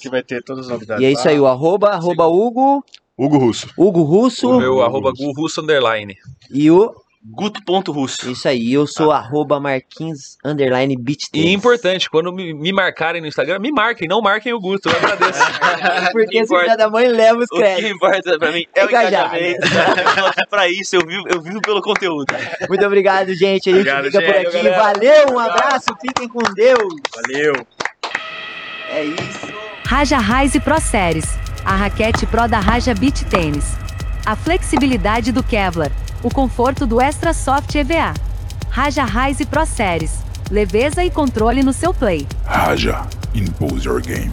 Que vai ter todas as novidades. E é isso aí, o arroba, arroba Hugo, Hugo Russo. Hugo Russo O meu arroba Gu Russo Underline. e o. Guto.russo. Isso aí, eu sou arroba Marquins Underline Beach E Tênis. importante, quando me, me marcarem no Instagram, me marquem, não marquem o Guto, eu agradeço. Porque esse filho da mãe leva os O que créditos. importa pra mim é o Engajado. engajamento. pra isso, eu vivo, eu vivo pelo conteúdo. Muito obrigado, gente. A gente Obrigado, fica por gente, aqui. galera. Valeu, um abraço, fiquem com Deus. Valeu. É isso. Raja Rise Pro Series, a raquete Pro da Raja Beach Tênis. A flexibilidade do Kevlar, o conforto do Extra Soft EVA. Raja Rise Pro Series, leveza e controle no seu play. Raja, impose your game.